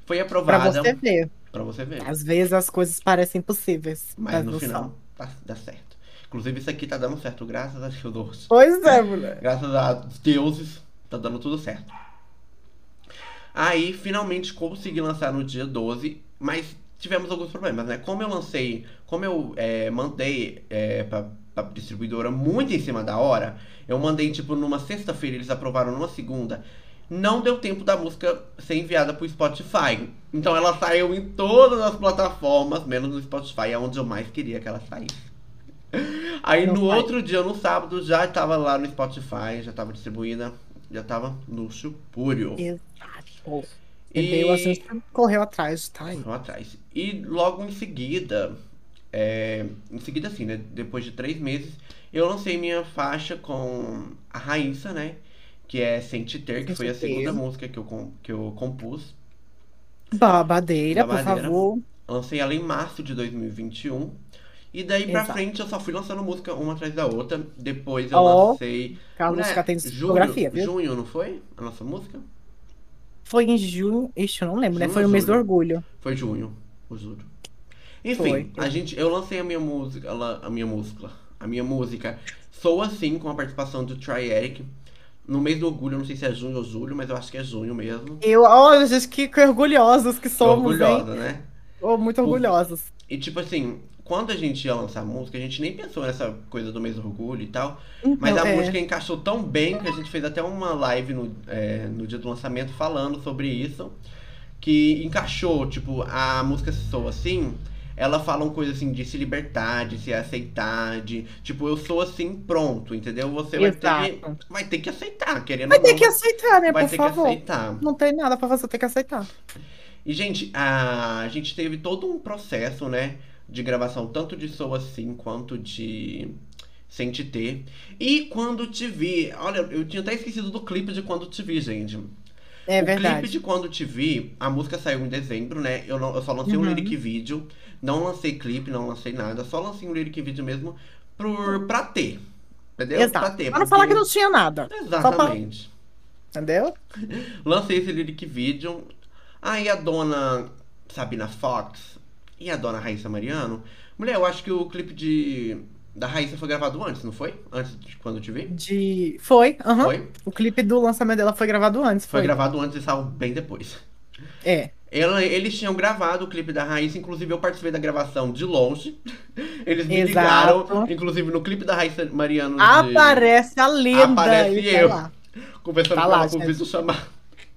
Foi Pra aprovada. você ver. Pra você ver. Às vezes as coisas parecem impossíveis. Mas mas no não final tá, dá certo. Inclusive, isso aqui tá dando certo, graças a Deus. Pois é, *laughs* mulher. Graças a deuses, tá dando tudo certo. Aí, finalmente consegui lançar no dia 12, mas tivemos alguns problemas, né? Como eu lancei, como eu é, mandei é, pra, pra distribuidora muito em cima da hora, eu mandei tipo numa sexta-feira, eles aprovaram numa segunda. Não deu tempo da música ser enviada pro Spotify. Então ela saiu em todas as plataformas, menos no Spotify, é onde eu mais queria que ela saísse. *laughs* Aí Não no vai. outro dia, no sábado, já estava lá no Spotify, já estava distribuída, já estava luxo puro. Exato. E- E veio, a gente correu atrás, tá. Correu atrás. E logo em seguida, é, em seguida assim, né? Depois de três meses, eu lancei minha faixa com a Raíssa, né? Que é Sem Te Ter, que Sem foi a segunda música que eu, que eu compus. Babadeira, por Babadeira. favor. Lancei ela em março de 2021. E daí pra Exato. frente eu só fui lançando música uma atrás da outra. Depois eu Ó, lancei. Carlos Mulher, já tem junho, viu? junho, não foi? A nossa música? Foi em junho. Ixi, eu não lembro, né? Junho Foi ou o mês do julho? orgulho. Foi junho, eu juro. Enfim, Foi. a gente, eu lancei a minha música, a minha música, a minha música Sou Assim com a participação do Try Eric. No mês do orgulho, não sei se é junho ou julho, mas eu acho que é junho mesmo. Eu, olha, gente, que, que orgulhosos que somos, orgulhosa, hein? né? Oh, muito orgulhosos. E tipo assim, quando a gente ia lançar a música, a gente nem pensou nessa coisa do mês do orgulho e tal. Mas Então, a é. música encaixou tão bem que a gente fez até uma live no, é, no dia do lançamento falando sobre isso. Que encaixou, tipo, a música Sou Assim, ela fala uma coisa assim de se libertar, de se aceitar, de tipo, eu sou assim, pronto, entendeu? Você vai ter, Exato. que, vai ter que aceitar, querendo Vai ter que aceitar, né? vai Por ter favor. que aceitar. Não tem nada pra fazer, tem que aceitar. E, gente, a, a gente teve todo um processo, né? De gravação, tanto de Sou Assim quanto de Sem Te Ter. E quando te vi, olha, eu tinha até esquecido do clipe de Quando Te Vi, gente. É o verdade. clipe de Quando Te Vi, a música saiu em dezembro, né? Eu, não, eu só lancei um Uhum. lyric vídeo, não lancei clipe, não lancei nada, só lancei um lyric vídeo mesmo por, pra ter. Entendeu? Pra Exato. ter. Pra não falar que porque- não tinha nada. Exatamente. Entendeu? *laughs* Lancei esse lyric video. Aí a dona Sabina Fox e a dona Raíssa Mariano. Mulher, eu acho que o clipe de da Raíssa foi gravado antes, não foi? Antes de quando eu te vi? De. Foi, aham. Foi? O clipe do lançamento dela foi gravado antes. Foi Foi. gravado antes e saiu bem depois. É. Ela- eles tinham gravado o clipe da Raíssa, inclusive eu participei da gravação de longe. *laughs* Eles me Exato. ligaram, inclusive no clipe da Raíssa Mariano. de- Aparece a lenda. Aparece tá eu. lá. Conversando Tá com lá, ela por gente. vídeo chamado.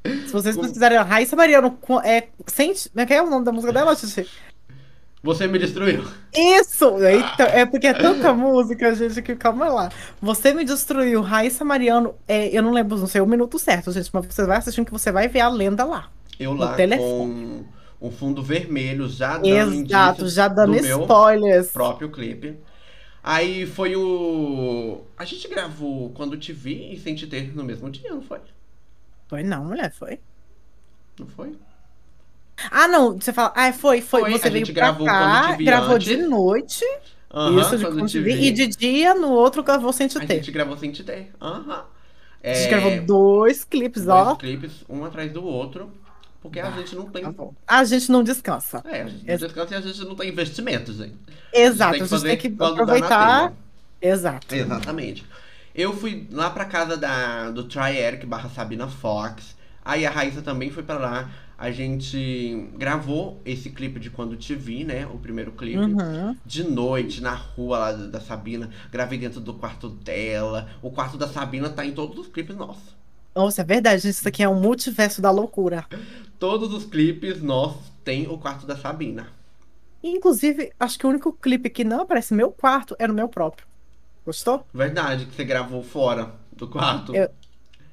Se vocês Com- pesquisarem, Raíssa Mariano, é, sente, como é que é o nome da música dela, Titi? Você me destruiu. Isso! É porque é tanta música, gente, que calma lá. Você me destruiu, Raíssa Mariano, é, eu não lembro, não sei o minuto certo, gente, mas você vai assistindo que você vai ver a lenda lá. Eu lá telefone. com um fundo vermelho, já dando Exato, já dando spoilers. próprio clipe. Aí foi o. A gente gravou quando te vi e sem te ter no mesmo dia, não foi? Foi não, mulher, foi. Não foi? Ah, não, você fala, ah, foi, foi, Foi, você a veio gente gravou cá, quando te gravou antes. de noite, Aham, isso, de quando te vi, e de dia, no outro gravou sem te A ter. gente gravou sem te ter. Aham. A gente É, gravou dois clipes, dois ó. clipes, um atrás do outro. Porque a gente não tem. Tá. A gente não descansa. É, a gente não Ex- descansa e a gente não tem investimentos, gente. Exato, tem a que gente tem fazer que quando dá na aproveitar. telha. Exato. Exatamente. Eu fui lá pra casa da, do Try Eric barra Sabina Fox. Aí a Raíssa também foi pra lá. A gente gravou esse clipe de Quando Te Vi, né? O primeiro clipe. Uhum. De noite, na rua lá da Sabina. Gravei dentro do quarto dela. O quarto da Sabina tá em todos os clipes nossos. Nossa, é verdade, isso aqui é um multiverso da loucura. Todos os clipes nossos tem o quarto da Sabina. Inclusive, acho que o único clipe que não aparece meu quarto é no meu próprio. Gostou? Verdade que você gravou fora do quarto. Eu-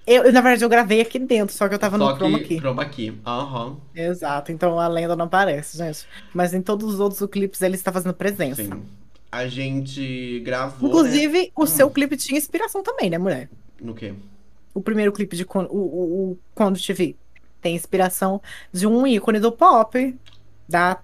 Eu, eu, na verdade, eu gravei aqui dentro, só que eu tava Só no chroma que aqui. chroma key. Aham. Exato, então a lenda não aparece, gente. Mas em todos os outros clipes ele está fazendo presença. Sim. A gente gravou. né? Inclusive, o Hum. seu clipe tinha inspiração também, né, mulher? No quê? O primeiro clipe de Quando, o, o, o Quando Te Vi tem inspiração de um ícone do pop, da.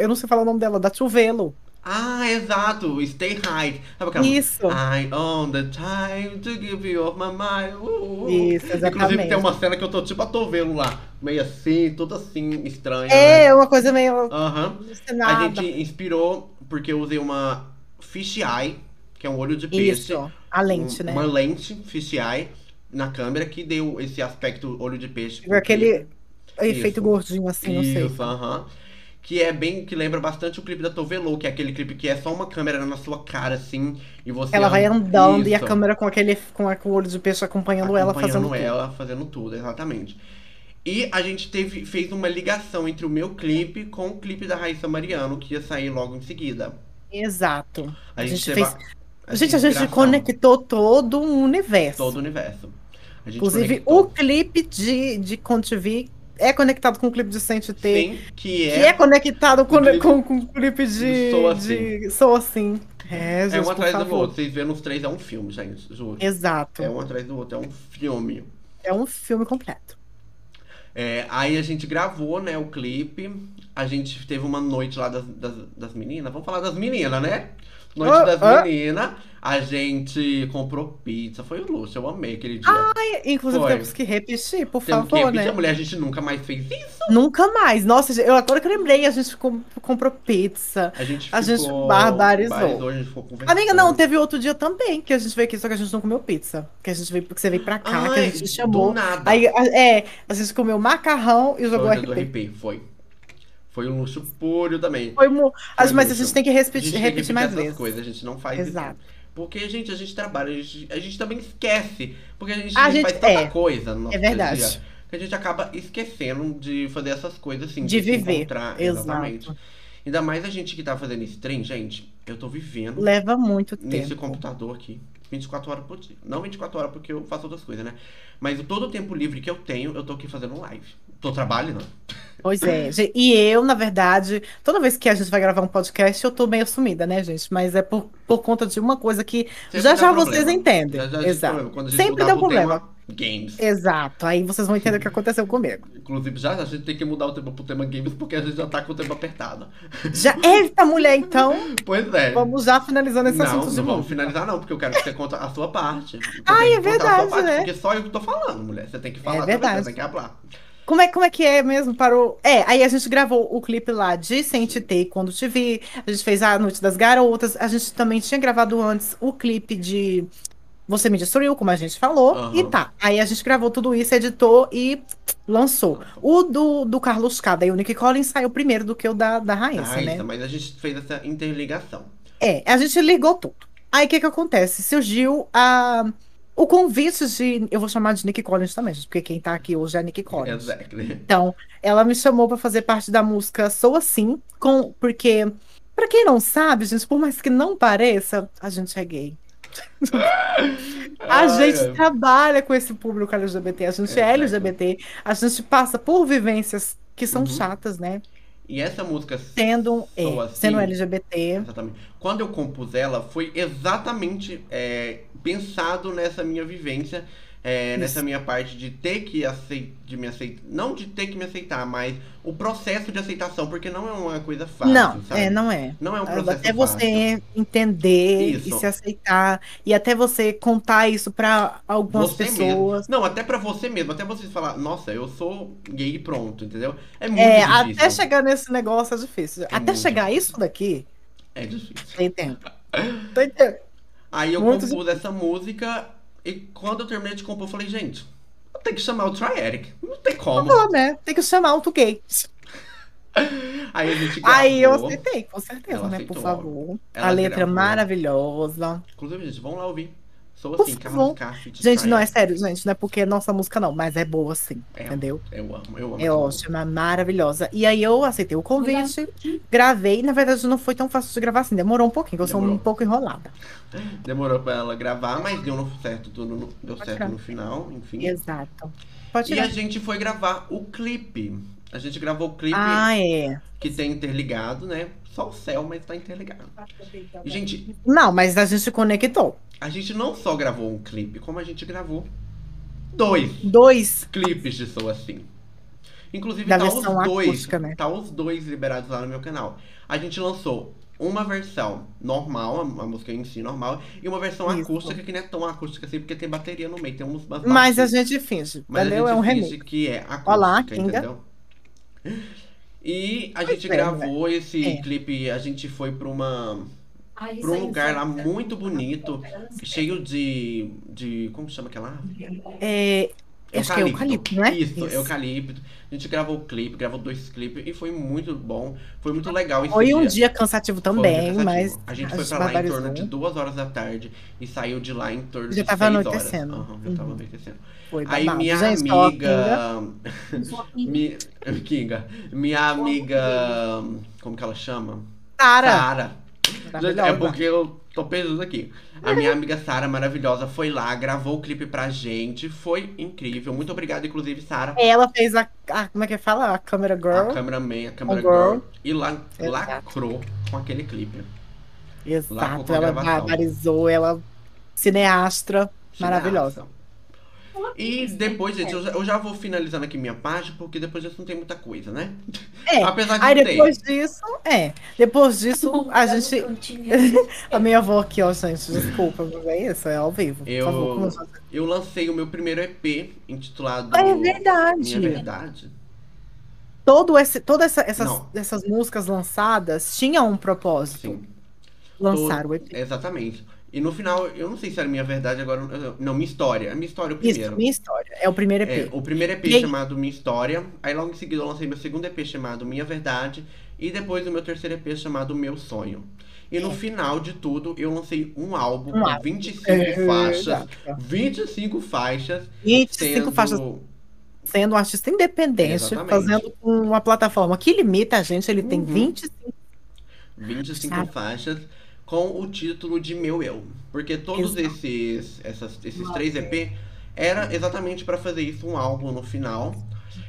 Eu não sei falar o nome dela, da Chuvelo. Ah, exato. Stay high. Sabe aquela Isso. I own the time to give you of my mind. Uh, uh, uh. Isso, Inclusive exatamente. tem uma cena que eu tô tipo atovelo lá. Meio assim, tudo assim, estranha. É, né? uma coisa meio. Aham. Nada. A gente inspirou porque eu usei uma fish eye, que é um olho de peixe. Isso, a lente, um- né? Uma lente fish eye na câmera que deu esse aspecto olho de peixe. pro Aquele efeito Isso. gordinho assim, não sei. Isso, aham. Que é bem, que lembra bastante o clipe da Tovelo, que é aquele clipe que é só uma câmera na sua cara, assim, e você... Ela vai andando e a Isso, câmera com aquele com, a- com o olho de peixe acompanhando, ela acompanhando fazendo tudo. ela, fazendo tudo, exatamente. E a gente teve, fez uma ligação entre o meu clipe com o clipe da Raíssa Mariano, que ia sair logo em seguida. Exato. A, A gente, gente fez- a, Gente, a gente conectou todo um universo. Todo o universo. Inclusive, conectou. o clipe de, de Contivi é conectado com o clipe de Sente T, Sim, que que é, é conectado com, clipe com, com o clipe de, Sou de Sou Assim. É, gente, é um atrás do outro. Vocês vendo os três, é um filme, gente, juro. Exato. É um atrás do outro, é um filme. É um filme completo. É, aí a gente gravou, né, o clipe. A gente teve uma noite lá das, das, das meninas. Vamos falar das meninas, né? Noite Ah, das ah. meninas. A gente comprou pizza. Foi um luxo. Eu amei aquele dia. E, Inclusive, Foi. temos que repetir, por Temos que favor, repetir. né? A mulher, a gente nunca mais fez isso. Nunca mais. Nossa, eu agora que eu lembrei, a gente com- comprou pizza. A gente A gente ficou barbarizou. A gente ficou. Amiga, não, teve outro dia também que a gente veio aqui, só que a gente não comeu pizza. Que a gente veio, porque você veio pra cá, que a Ai, gente chamou. do nada. Aí, a- é, a gente comeu macarrão e Foi jogou o dia do RP. RP, foi. Foi um luxo puro também. Foi mu- Mas a gente tem que repetir, tem que repetir mais essas vezes. coisas, a gente não faz Exato. isso. Porque, gente, a gente trabalha, a gente, a gente também esquece. Porque a gente, A gente- faz tanta é. coisa no nosso É verdade. dia que a gente acaba esquecendo de fazer essas coisas assim. De se viver. Exato. Exatamente. Ainda mais a gente que tá fazendo stream, gente, eu tô vivendo Leva muito nesse tempo. computador aqui. 24 horas por dia. Não 24 horas porque eu faço outras coisas, né? Mas todo o tempo livre que eu tenho, eu tô aqui fazendo live. Tô trabalhando. Pois é. *laughs* E eu, na verdade, toda vez que a gente vai gravar um podcast, eu tô meio sumida, né, gente? Mas é por, por conta de uma coisa que Sempre já já problema. vocês entendem. Já, já Exato. problema. Quando a gente Sempre dá um o tema, problema. games. Exato. Aí vocês vão entender o que *laughs* aconteceu comigo. Inclusive, já a gente tem que mudar o tema pro tema games porque a gente já tá com o tempo apertado. Já, eita, mulher, então, *laughs* Pois é. vamos já finalizando esse não, assunto não de vamos novo. finalizar não, porque eu quero que você conte a sua parte. Você Ai, é verdade, parte, né? Porque só eu que tô falando, mulher. Você tem que falar também, verdade. você tem que falar. Como é, como é que é mesmo? Parou. É, aí a gente gravou o clipe lá de Sente Ter quando te vi. A gente fez a Noite das Garotas. A gente também tinha gravado antes o clipe de Você Me Destruiu, como a gente falou. Aham. E tá. Aí a gente gravou tudo isso, editou e lançou. O do, do Carlos K, o Nick Collins saiu primeiro do que o da, da Raíssa, né? mas a gente fez essa interligação. É, a gente ligou tudo. Aí o que que acontece? Surgiu a, o convite de. Eu vou chamar de Nick Collins também, gente, porque quem tá aqui hoje é a Nick Collins. Exactly. Então, ela me chamou pra fazer parte da música Sou Assim, com, porque, pra quem não sabe, gente, por mais que não pareça, a gente é gay. *laughs* A gente trabalha com esse público LGBT, a gente é Exato. LGBT, a gente passa por vivências que são Uhum. chatas, né? E essa música, Sendo, é, Assim. sendo LGBT. exatamente. Quando eu compus ela, foi exatamente é, pensado nessa minha vivência é, nessa minha parte de ter que aceitar, de me aceitar, não de ter que me aceitar, mas o processo de aceitação, porque não é uma coisa fácil, Não, sabe? é, não é. Não é um processo Até fácil. você entender e Isso. se aceitar, e até você contar isso pra algumas Você pessoas. mesmo. Não, até pra você mesmo, até você falar, nossa, eu sou gay e pronto, entendeu? É muito É, difícil. até chegar nesse negócio é difícil. até muito chegar isso daqui, É difícil. tem tempo. Tem tempo. Aí eu Muito compus essa música e quando eu terminei de compor, eu falei, gente, eu tenho que chamar o Trieric. Não tem como. Pô, né? Tem que chamar outro gay. *laughs* Aí a gente gravou. Aí eu aceitei, com certeza, Ela né? Por favor. Ela a letra gravou. maravilhosa. Inclusive, gente, vamos lá ouvir. Sou assim. Carlos de Gente, não é sério, gente. Não é porque é nossa música, não, mas é boa sim. É, Entendeu? Eu amo, eu amo. É ótima, maravilhosa. E aí eu aceitei o convite, gravei. Na verdade, não foi tão fácil de gravar assim. Demorou um pouquinho, eu sou Demorou. um pouco enrolada. Demorou pra ela gravar, mas deu no certo, tudo no- deu Pode certo tirar. no final, enfim. Exato. Pode E tirar. a gente foi gravar o clipe. A gente gravou o clipe Ah, é. que tem interligado, né? Só o céu, mas tá interligado. E, gente, Não, mas a gente conectou. A gente não só gravou um clipe, como a gente gravou dois Dois. clipes de Sou Assim. Inclusive, Da tá os dois. acústica, né? Tá os dois liberados lá no meu canal. A gente lançou uma versão normal, a, música em si normal, e uma versão Isso. acústica que não é tão acústica assim, porque tem bateria no meio, tem umas Mas a gente finge. Mas entendeu? a É um gente finge remix. que é acústica, Olá, Kinga. entendeu? E a Pois gente é, gravou esse É. clipe, a gente foi pra uma pra um lugar lá muito bonito, cheio de de como chama aquela árvore? É, acho que é eucalipto, não é? Isso, eucalipto. A gente gravou o clipe, gravou dois clipes e foi muito bom, foi muito legal esse Foi um dia. dia cansativo Foi um dia também, cansativo. mas a gente foi pra lá em torno de duas horas da tarde e saiu de lá em torno Já de tava seis anoitecendo. horas. Aham, já tava Uhum. anoitecendo. foi Aí babado. minha Gente, amiga. Mi... *laughs* Kinga. Minha amiga. Como que ela chama? Sara, Sara. É porque eu tô perdido aqui. A minha amiga Sara, maravilhosa, foi lá, gravou o clipe pra gente. Foi incrível. Muito obrigado, inclusive, Sara. Ela fez a, a- como é que fala? A câmera A girl. cameraman, a camera girl. girl. E lá, Exato. lacrou com aquele clipe. Exato, ela barbarizou, ela cineastra, maravilhosa. E depois, gente, eu já, eu já vou finalizando aqui minha parte, porque depois disso não tem muita coisa, né? É, *laughs* Apesar de aí ter. depois disso, é, depois disso a gente, *laughs* a minha avó aqui, ó, gente, desculpa, mas é isso, é ao vivo, Eu- por favor, eu lancei o meu primeiro EP intitulado É verdade. Minha Verdade. Todo esse, todas essa, essas, Não. essas músicas lançadas tinham um propósito, Sim. lançar Todo- o EP. Exatamente. E no final, eu não sei se era minha verdade agora. Não, minha história. A minha história é o Isso, primeiro. minha história, é o primeiro É, EP. o primeiro EP E chamado Minha História. Aí logo em seguida eu lancei meu segundo EP chamado Minha Verdade. E depois o meu terceiro EP chamado Meu Sonho. E no É. final de tudo, eu lancei um álbum Um com álbum. 25 É, faixas. exato. 25 faixas. 25 Sendo faixas sendo um artista independente, Exatamente. fazendo com uma plataforma que limita a gente, ele tem Uhum. 25 25 Sabe? faixas com o título de Meu Eu. Porque todos Exato. esses, essas, esses três EP era exatamente para fazer isso, um álbum no final.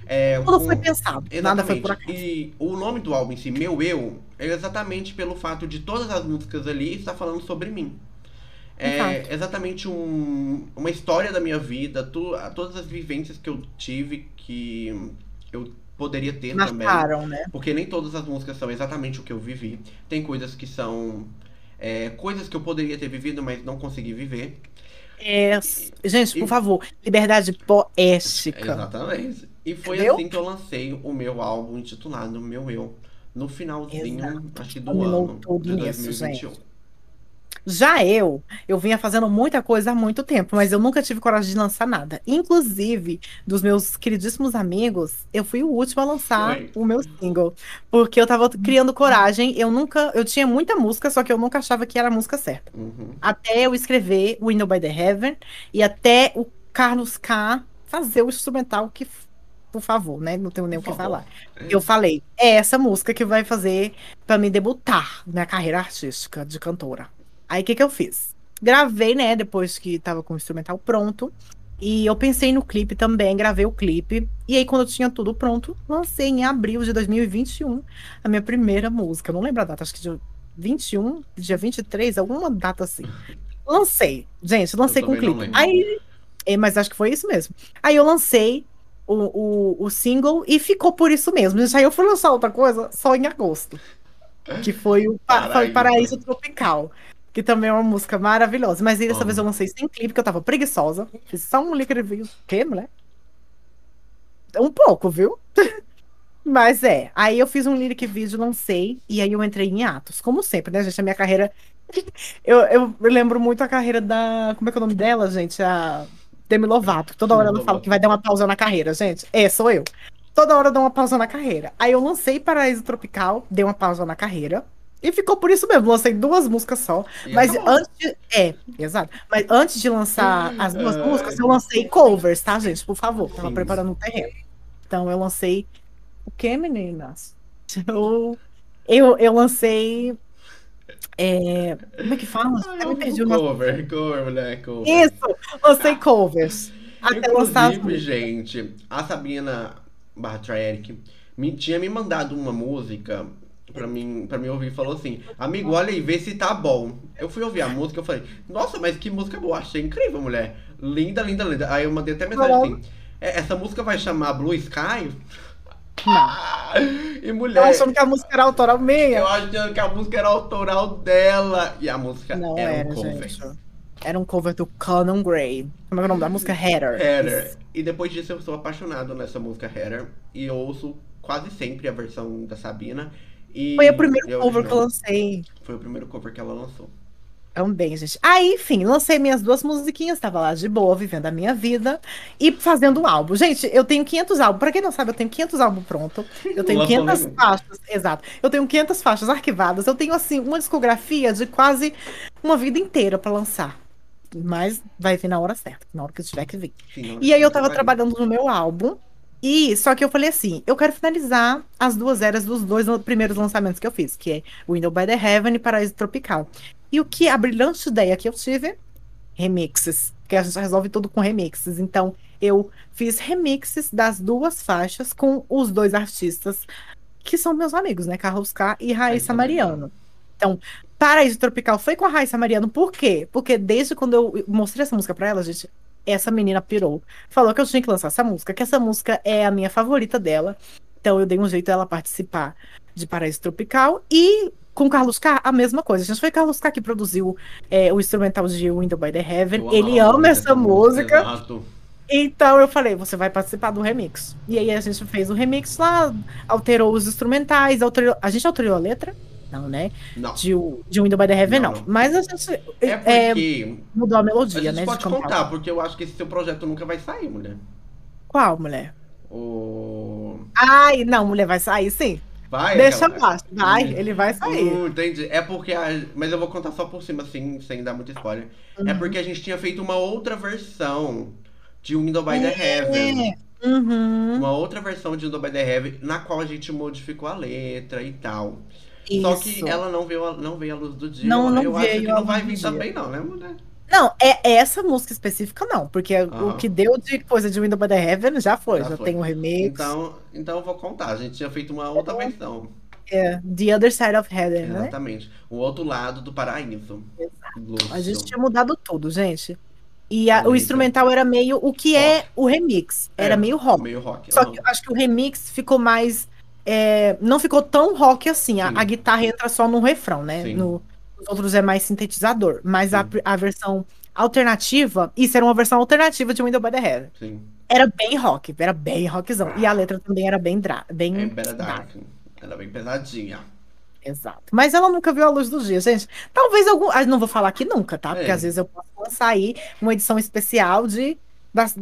É, Tudo com- foi pensado, nada foi por acaso. E o nome do álbum em si, Meu Eu, é exatamente pelo fato de todas as músicas ali estar falando sobre mim. É Exato. exatamente um- uma história da minha vida, tu- todas as vivências que eu tive que eu poderia ter também. Marcaram, né? Porque nem todas as músicas são exatamente o que eu vivi. Tem coisas que são é, coisas que eu poderia ter vivido, mas não consegui viver. É, gente, E- por favor, liberdade poética. Exatamente. E foi Entendeu? assim que eu lancei o meu álbum intitulado Meu Eu. No finalzinho, Exato. acho que do Combinou ano de nisso, 2021. Já eu, eu vinha fazendo muita coisa há muito tempo, mas eu nunca tive coragem de lançar nada. Inclusive, dos meus queridíssimos amigos, eu fui o último a lançar o meu single. Porque eu tava criando coragem, eu nunca. Eu tinha muita música, só que eu nunca achava que era a música certa. Uhum. Até eu escrever Window by the Heaven e até o Carlos K fazer o instrumental que, por favor, né? Não tenho nem o que falar. Eu falei, é essa música que vai fazer pra me debutar na carreira artística de cantora. Aí o que que eu fiz? Gravei, né, depois que tava com o instrumental pronto. E eu pensei no clipe também, gravei o clipe. E aí, quando eu tinha tudo pronto, lancei em abril de 2021 a minha primeira música. Eu não lembro a data, acho que dia 21, dia 23, alguma data assim. Lancei. Gente, lancei Eu com não clipe. Aí É, mas acho que foi isso mesmo. Aí eu lancei o, o, o single e ficou por isso mesmo. Gente, Aí eu fui lançar outra coisa só em agosto. Que foi o foi. Paraíso Tropical. Que também é uma música maravilhosa. Mas aí dessa vez eu lancei sem clipe, porque eu tava preguiçosa. Fiz só um lyric review. O quê, mulher? Um pouco, viu? *laughs* Mas é. Aí eu fiz um lyric vídeo, lancei. E aí eu entrei em atos. Como sempre, né, gente? A minha carreira. *laughs* Eu, eu lembro muito a carreira da. Como é que é o nome dela, gente? A Demi Lovato. Toda hora ela fala que vai dar uma pausa na carreira, gente. É, sou eu. Toda hora eu dou uma pausa na carreira. Aí eu lancei Paraíso Tropical, dei uma pausa na carreira. E ficou por isso mesmo. Lancei duas músicas só. E Mas antes de. É, exato. Mas antes de lançar as duas Ai. músicas, eu lancei covers, tá, gente? Por favor. Tava Sim. preparando um terreno. Então eu lancei. O que, meninas? Eu, eu, eu lancei. é, como é que fala? Ah, eu me perdi nome. cover, cover, mulher, cover. Isso! Lancei covers. Até lançar Inclusive, gente, a Sabina barra Traeric me tinha me mandado uma música pra mim, pra mim ouvir falou assim, amigo, olha aí, vê se tá bom. Eu fui ouvir a música, eu falei, nossa, mas que música boa, achei incrível, mulher. Linda, linda, linda. Aí eu mandei até mensagem assim, "É, essa música vai chamar Blue Sky? Não. *laughs* E Eu mulher, achando que a música era autoral eu minha. achando que a música era autoral dela. E a música Não era, era, um cover. gente. Era um cover do Conan Gray. Como é é o nome da música? Header. Header. E depois disso eu sou apaixonado nessa música Header. E eu ouço quase sempre a versão da Sabina. E Foi o primeiro cover que eu lancei. Foi o primeiro cover que ela lançou. Também, gente. Aí, enfim, lancei minhas duas musiquinhas, tava lá de boa, vivendo a minha vida e fazendo um álbum. Gente, eu tenho 500 álbuns. Pra quem não sabe, eu tenho 500 álbuns pronto. Eu tenho Não lançou 500 nenhum. faixas, exato. Eu tenho 500 faixas arquivadas. Eu tenho, assim, uma discografia de quase uma vida inteira pra lançar. Mas vai vir na hora certa, na hora que eu tiver que vir. Sim, E aí eu tava trabalhando no meu álbum. E só que eu falei assim, eu quero finalizar as duas eras dos dois primeiros lançamentos que eu fiz, que é Window by the Heaven e Paraíso Tropical. E o que a brilhante ideia que eu tive, remixes, que a gente resolve tudo com remixes. Então, eu fiz remixes das duas faixas com os dois artistas que são meus amigos, né? Carlos K e Raíssa Mariano. Então, Paraíso Tropical foi com a Raíssa Mariano, por quê? Porque desde quando eu mostrei essa música pra ela, gente, essa menina pirou. Falou que eu tinha que lançar essa música, que essa música é a minha favorita dela. Então eu dei um jeito dela participar de Paraíso Tropical. E com Carlos K, a mesma coisa. A gente foi Carlos K que produziu é, o instrumental de Window by the Heaven. Eu Ele ama essa música. Exato. Então eu falei, você vai participar do remix. E aí a gente fez o remix lá, alterou os instrumentais, alterou... a gente alterou a letra? Não, né? Não. De, de Window by the Heaven, Não, não. Mas a gente É é, porque. mudou a a melodia, gente né? pode contar, porque eu acho que esse seu projeto nunca vai sair, mulher. Qual, mulher? O. Ai, não, mulher, vai sair sim. Vai, Deixa abaixo. Vai, Hum. ele vai sair. Hum, entendi. É porque. A... Mas eu vou contar só por cima, assim, sem dar muito spoiler. É Uhum. porque a gente tinha feito uma outra versão de Window by the Heaven. É. Uhum. Uma outra versão de Window by the Heaven, na qual a gente modificou a letra e tal. Só que Isso. ela não veio, a- não veio à luz do dia. Não, não eu acho veio que à não vai vir dia. também, não, né, mulher? Não, é essa música específica não, porque o Aham. que deu de coisa de Window by the Heaven já foi, já, Já foi. tem o remix, Então, então eu vou contar. A gente tinha feito uma outra versão. é, The Other Side of Heaven, né? Exatamente. O outro lado do paraíso. Lúcio. A gente tinha mudado tudo, gente. E a- o instrumental era meio o que é o remix, era É, meio rock. Meio rock. Só que eu acho que o remix ficou mais. É, não ficou tão rock assim. A, a guitarra entra só no refrão, né? No, os outros é mais sintetizador. Mas a, a versão alternativa, isso era uma versão alternativa de Window by the Heaven. Sim. Era bem rock, era bem rockzão. E a letra também era bem dra bem É dark. Dark. Ela é bem pesadinha. Exato. Mas ela nunca viu a luz do dia, gente. Talvez algum. ah, Não vou falar aqui nunca, tá? Porque É. às vezes eu posso lançar aí uma edição especial de.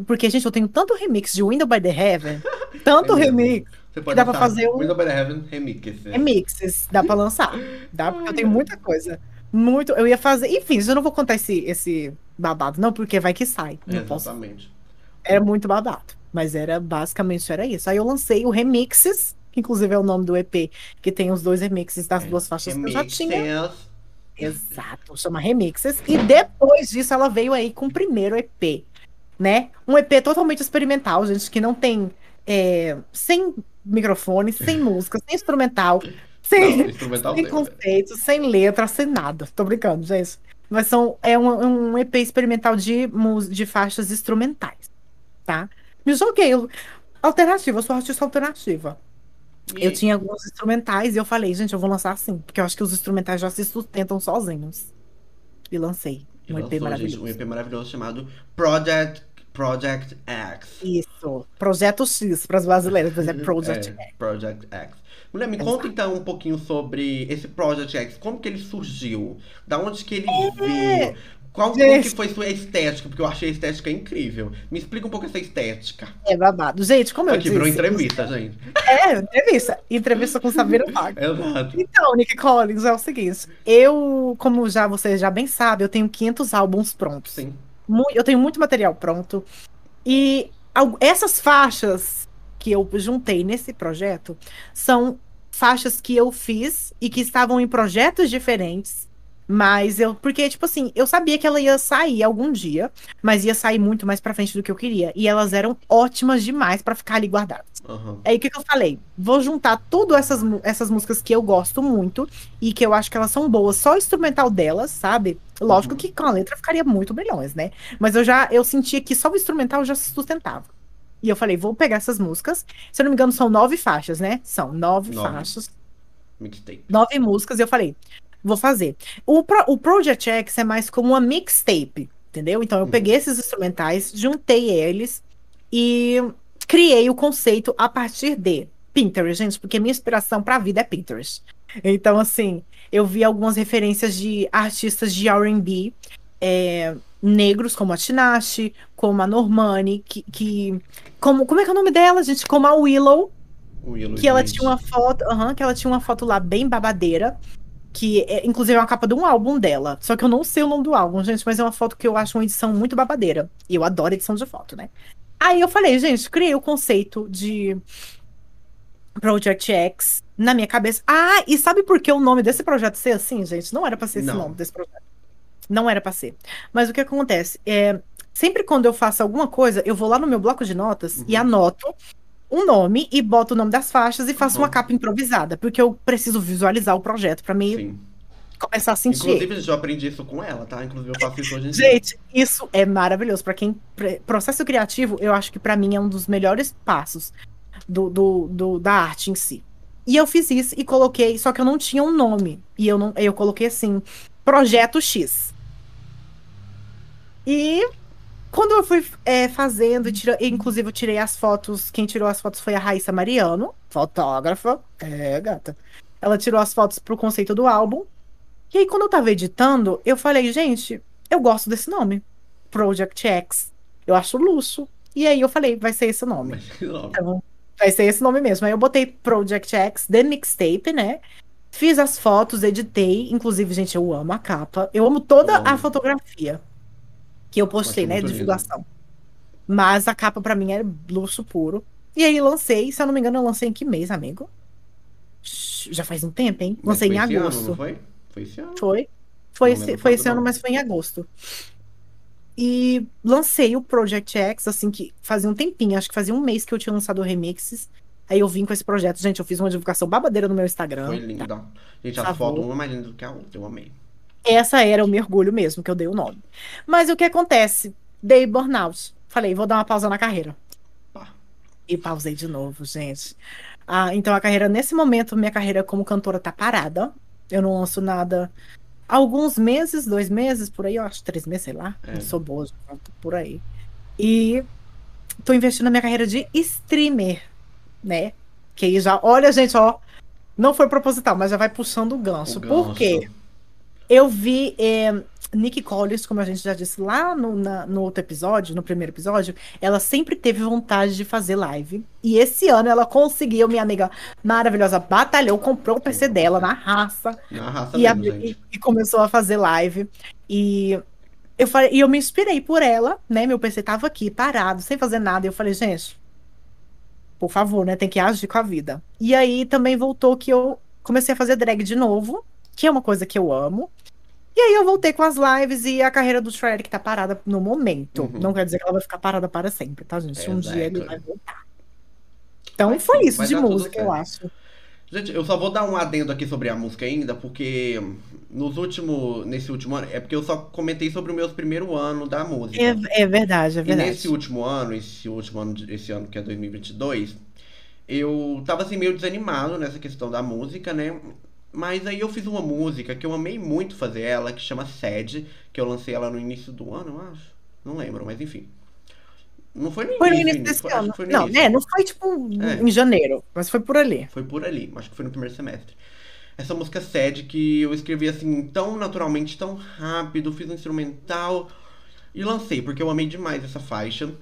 Porque, gente, eu tenho tanto remix de Window by the Heaven, tanto É remix, Você pode dá pra fazer um- Window by the Heaven Remix. remixes, dá pra lançar. Dá, porque eu tenho muita coisa. Muito. Eu ia fazer. Enfim, eu não vou contar esse, esse babado, não, porque vai que sai. Não posso. Exatamente. Era muito babado. Mas era basicamente era isso. Aí eu lancei o Remixes, que inclusive é o nome do EP, que tem os dois remixes das duas faixas que eu já tinha. Remixes. Exato, chama Remixes. E depois disso ela veio aí com o primeiro EP, né? Um EP totalmente experimental, gente, que não tem. é, sem microfone, sem *laughs* música, sem instrumental, sem, Não, *laughs* instrumental sem conceito, sem letra, sem nada. Tô brincando, gente. Mas são, é um, um EP experimental de, de faixas instrumentais, tá? Me joguei. Alternativa, eu sou artista alternativa. Eu E- tinha alguns instrumentais e eu falei, gente, eu vou lançar assim, porque eu acho que os instrumentais já se sustentam sozinhos. E lancei um EP lançou, gente, maravilhoso. um EP maravilhoso chamado Project, Project X. Isso. Projeto X para as brasileiras, mas é Project É, X. Project X. Mulher, me conta então um pouquinho sobre esse Project X. Como que ele surgiu? Da onde que ele veio? Qual, que foi sua estética? Porque eu achei a estética incrível. Me explica um pouco essa estética. É babado. Gente, como eu Aqui virou disse. entrevista, gente. É, entrevista. Entrevista com Sabina Vaga. *laughs* Exato. Então, Nick Collins, é o seguinte. Eu, como já você já bem sabe, eu tenho 500 álbuns prontos. Sim. Eu tenho muito material pronto. E essas faixas que eu juntei nesse projeto são faixas que eu fiz e que estavam em projetos diferentes. Mas eu. Porque, tipo assim, eu sabia que ela ia sair algum dia, mas ia sair muito mais pra frente do que eu queria. E elas eram ótimas demais pra ficar ali guardadas. Aham. Aí o que, que eu falei? Vou juntar tudo essas, essas músicas que eu gosto muito e que eu acho que elas são boas, só o instrumental delas, sabe? Lógico Uhum. que com a letra ficaria muito milhões, né? Mas eu já eu sentia que só o instrumental já se sustentava. E eu falei, vou pegar essas músicas. Se eu não me engano, são nove faixas, né? São nove, Nove. faixas, Mixtape. nove músicas, e eu falei, vou fazer. O, pro- o Project X é mais como uma mixtape, entendeu? Então eu Uhum. peguei esses instrumentais, juntei eles e criei o conceito a partir de Pinterest, gente, porque minha inspiração pra vida é Pinterest. Então, assim, eu vi algumas referências de artistas de R&B é, negros, como a Tinashe, como a Normani, que, que como, como é que é o nome dela, gente? Como a Willow, Willow que ela tinha uma foto, aham, que ela tinha uma foto lá bem babadeira, que é, inclusive é uma capa de um álbum dela. Só que eu não sei o nome do álbum, gente, mas é uma foto que eu acho uma edição muito babadeira. E eu adoro edição de foto, né? Aí eu falei, gente, criei o conceito de Project X na minha cabeça. Ah, e sabe por que o nome desse projeto ser assim, gente? Não era pra ser esse Não. nome desse projeto. Não era pra ser. Mas o que acontece? É, sempre quando eu faço alguma coisa, eu vou lá no meu bloco de notas e Uhum. anoto um nome e boto o nome das faixas e faço Uhum. uma capa improvisada, porque eu preciso visualizar o projeto pra mim Sim. começar a sentir. Inclusive, eu aprendi isso com ela, tá? Inclusive, eu faço isso hoje em dia. Gente, isso é maravilhoso. Pra quem. Processo criativo, eu acho que pra mim é um dos melhores passos do, do, do- da arte em si. E eu fiz isso e coloquei, só que eu não tinha um nome. E eu não, eu coloquei assim, Projeto X. E quando eu fui é, fazendo, e tira- inclusive eu tirei as fotos, quem tirou as fotos foi a Raíssa Mariano, fotógrafa. É, gata. Ela tirou as fotos pro conceito do álbum. E aí, quando eu tava editando, eu falei, gente, eu gosto desse nome. Project X. Eu acho luxo. E aí eu falei, vai ser esse nome. Então, vai ser esse nome mesmo. Aí eu botei Project X, The Mixtape, né? Fiz as fotos, editei. Inclusive, gente, eu amo a capa. Eu amo toda Eu amo. a fotografia que eu postei, né? Divulgação. Mas a capa pra mim é luxo puro. E aí lancei, se eu não me engano, eu lancei em que mês, amigo? Já faz um tempo, hein? mas Lancei em ano, agosto. não foi? Foi esse ano. Foi. Foi esse, foi esse ano, mas foi em agosto. E lancei o Project X, assim, que fazia um tempinho, acho que fazia um mês que eu tinha lançado remixes. Aí eu vim com esse projeto. Gente, eu fiz uma divulgação babadeira no meu Instagram. Foi linda. Gente, Por a foto uma é mais linda do que a outra. Eu amei. Essa era o mergulho mesmo, que eu dei o nome. Mas o que acontece? Dei burnout. Falei, vou dar uma pausa na carreira. E pausei de novo, gente. Ah, então a carreira, nesse momento, minha carreira como cantora tá parada. Eu não lanço nada alguns meses, dois meses, por aí, eu acho, três meses, sei lá. É. Não sou boa, por aí. E tô investindo na minha carreira de streamer, né? Que aí já, olha, gente, ó, não foi proposital, mas já vai puxando o gancho. O Por quê? Eu vi é, Nick Collins, como a gente já disse lá no, na- no outro episódio, no primeiro episódio, ela sempre teve vontade de fazer live. E esse ano ela conseguiu, minha amiga maravilhosa, batalhou, comprou o PC dela na raça Na raça e, mesmo, e- e começou a fazer live. E eu, falei, e eu me inspirei por ela, né? Meu PC tava aqui, parado, sem fazer nada. E eu falei, gente, por favor, né? Tem que agir com a vida. E aí também voltou que eu comecei a fazer drag de novo, que é uma coisa que eu amo. E aí eu voltei com as lives e a carreira do Shrek tá parada no momento. Uhum. Não quer dizer que ela vai ficar parada para sempre, tá, gente? Um dia ele vai voltar. Então Vai foi isso de música, eu acho. Gente, eu só vou dar um adendo aqui sobre a música ainda, porque nos últimos, nesse último ano, é porque eu só comentei sobre o meu primeiro ano da música. É, é verdade, é E verdade. nesse último ano, esse último ano, esse ano que é 2022, eu tava assim meio desanimado nessa questão da música, né? Mas aí eu fiz uma música que eu amei muito fazer ela, que chama Sede, que eu lancei ela no início do ano, eu acho. Não lembro, mas enfim. Não foi no Foi no início, início desse foi- ano. foi Não, início. né? Não foi tipo É. em janeiro, mas foi por ali. Foi por ali, acho que foi no primeiro semestre. Essa música Sede que eu escrevi assim tão naturalmente, tão rápido, fiz um instrumental e lancei, porque eu amei demais essa faixa.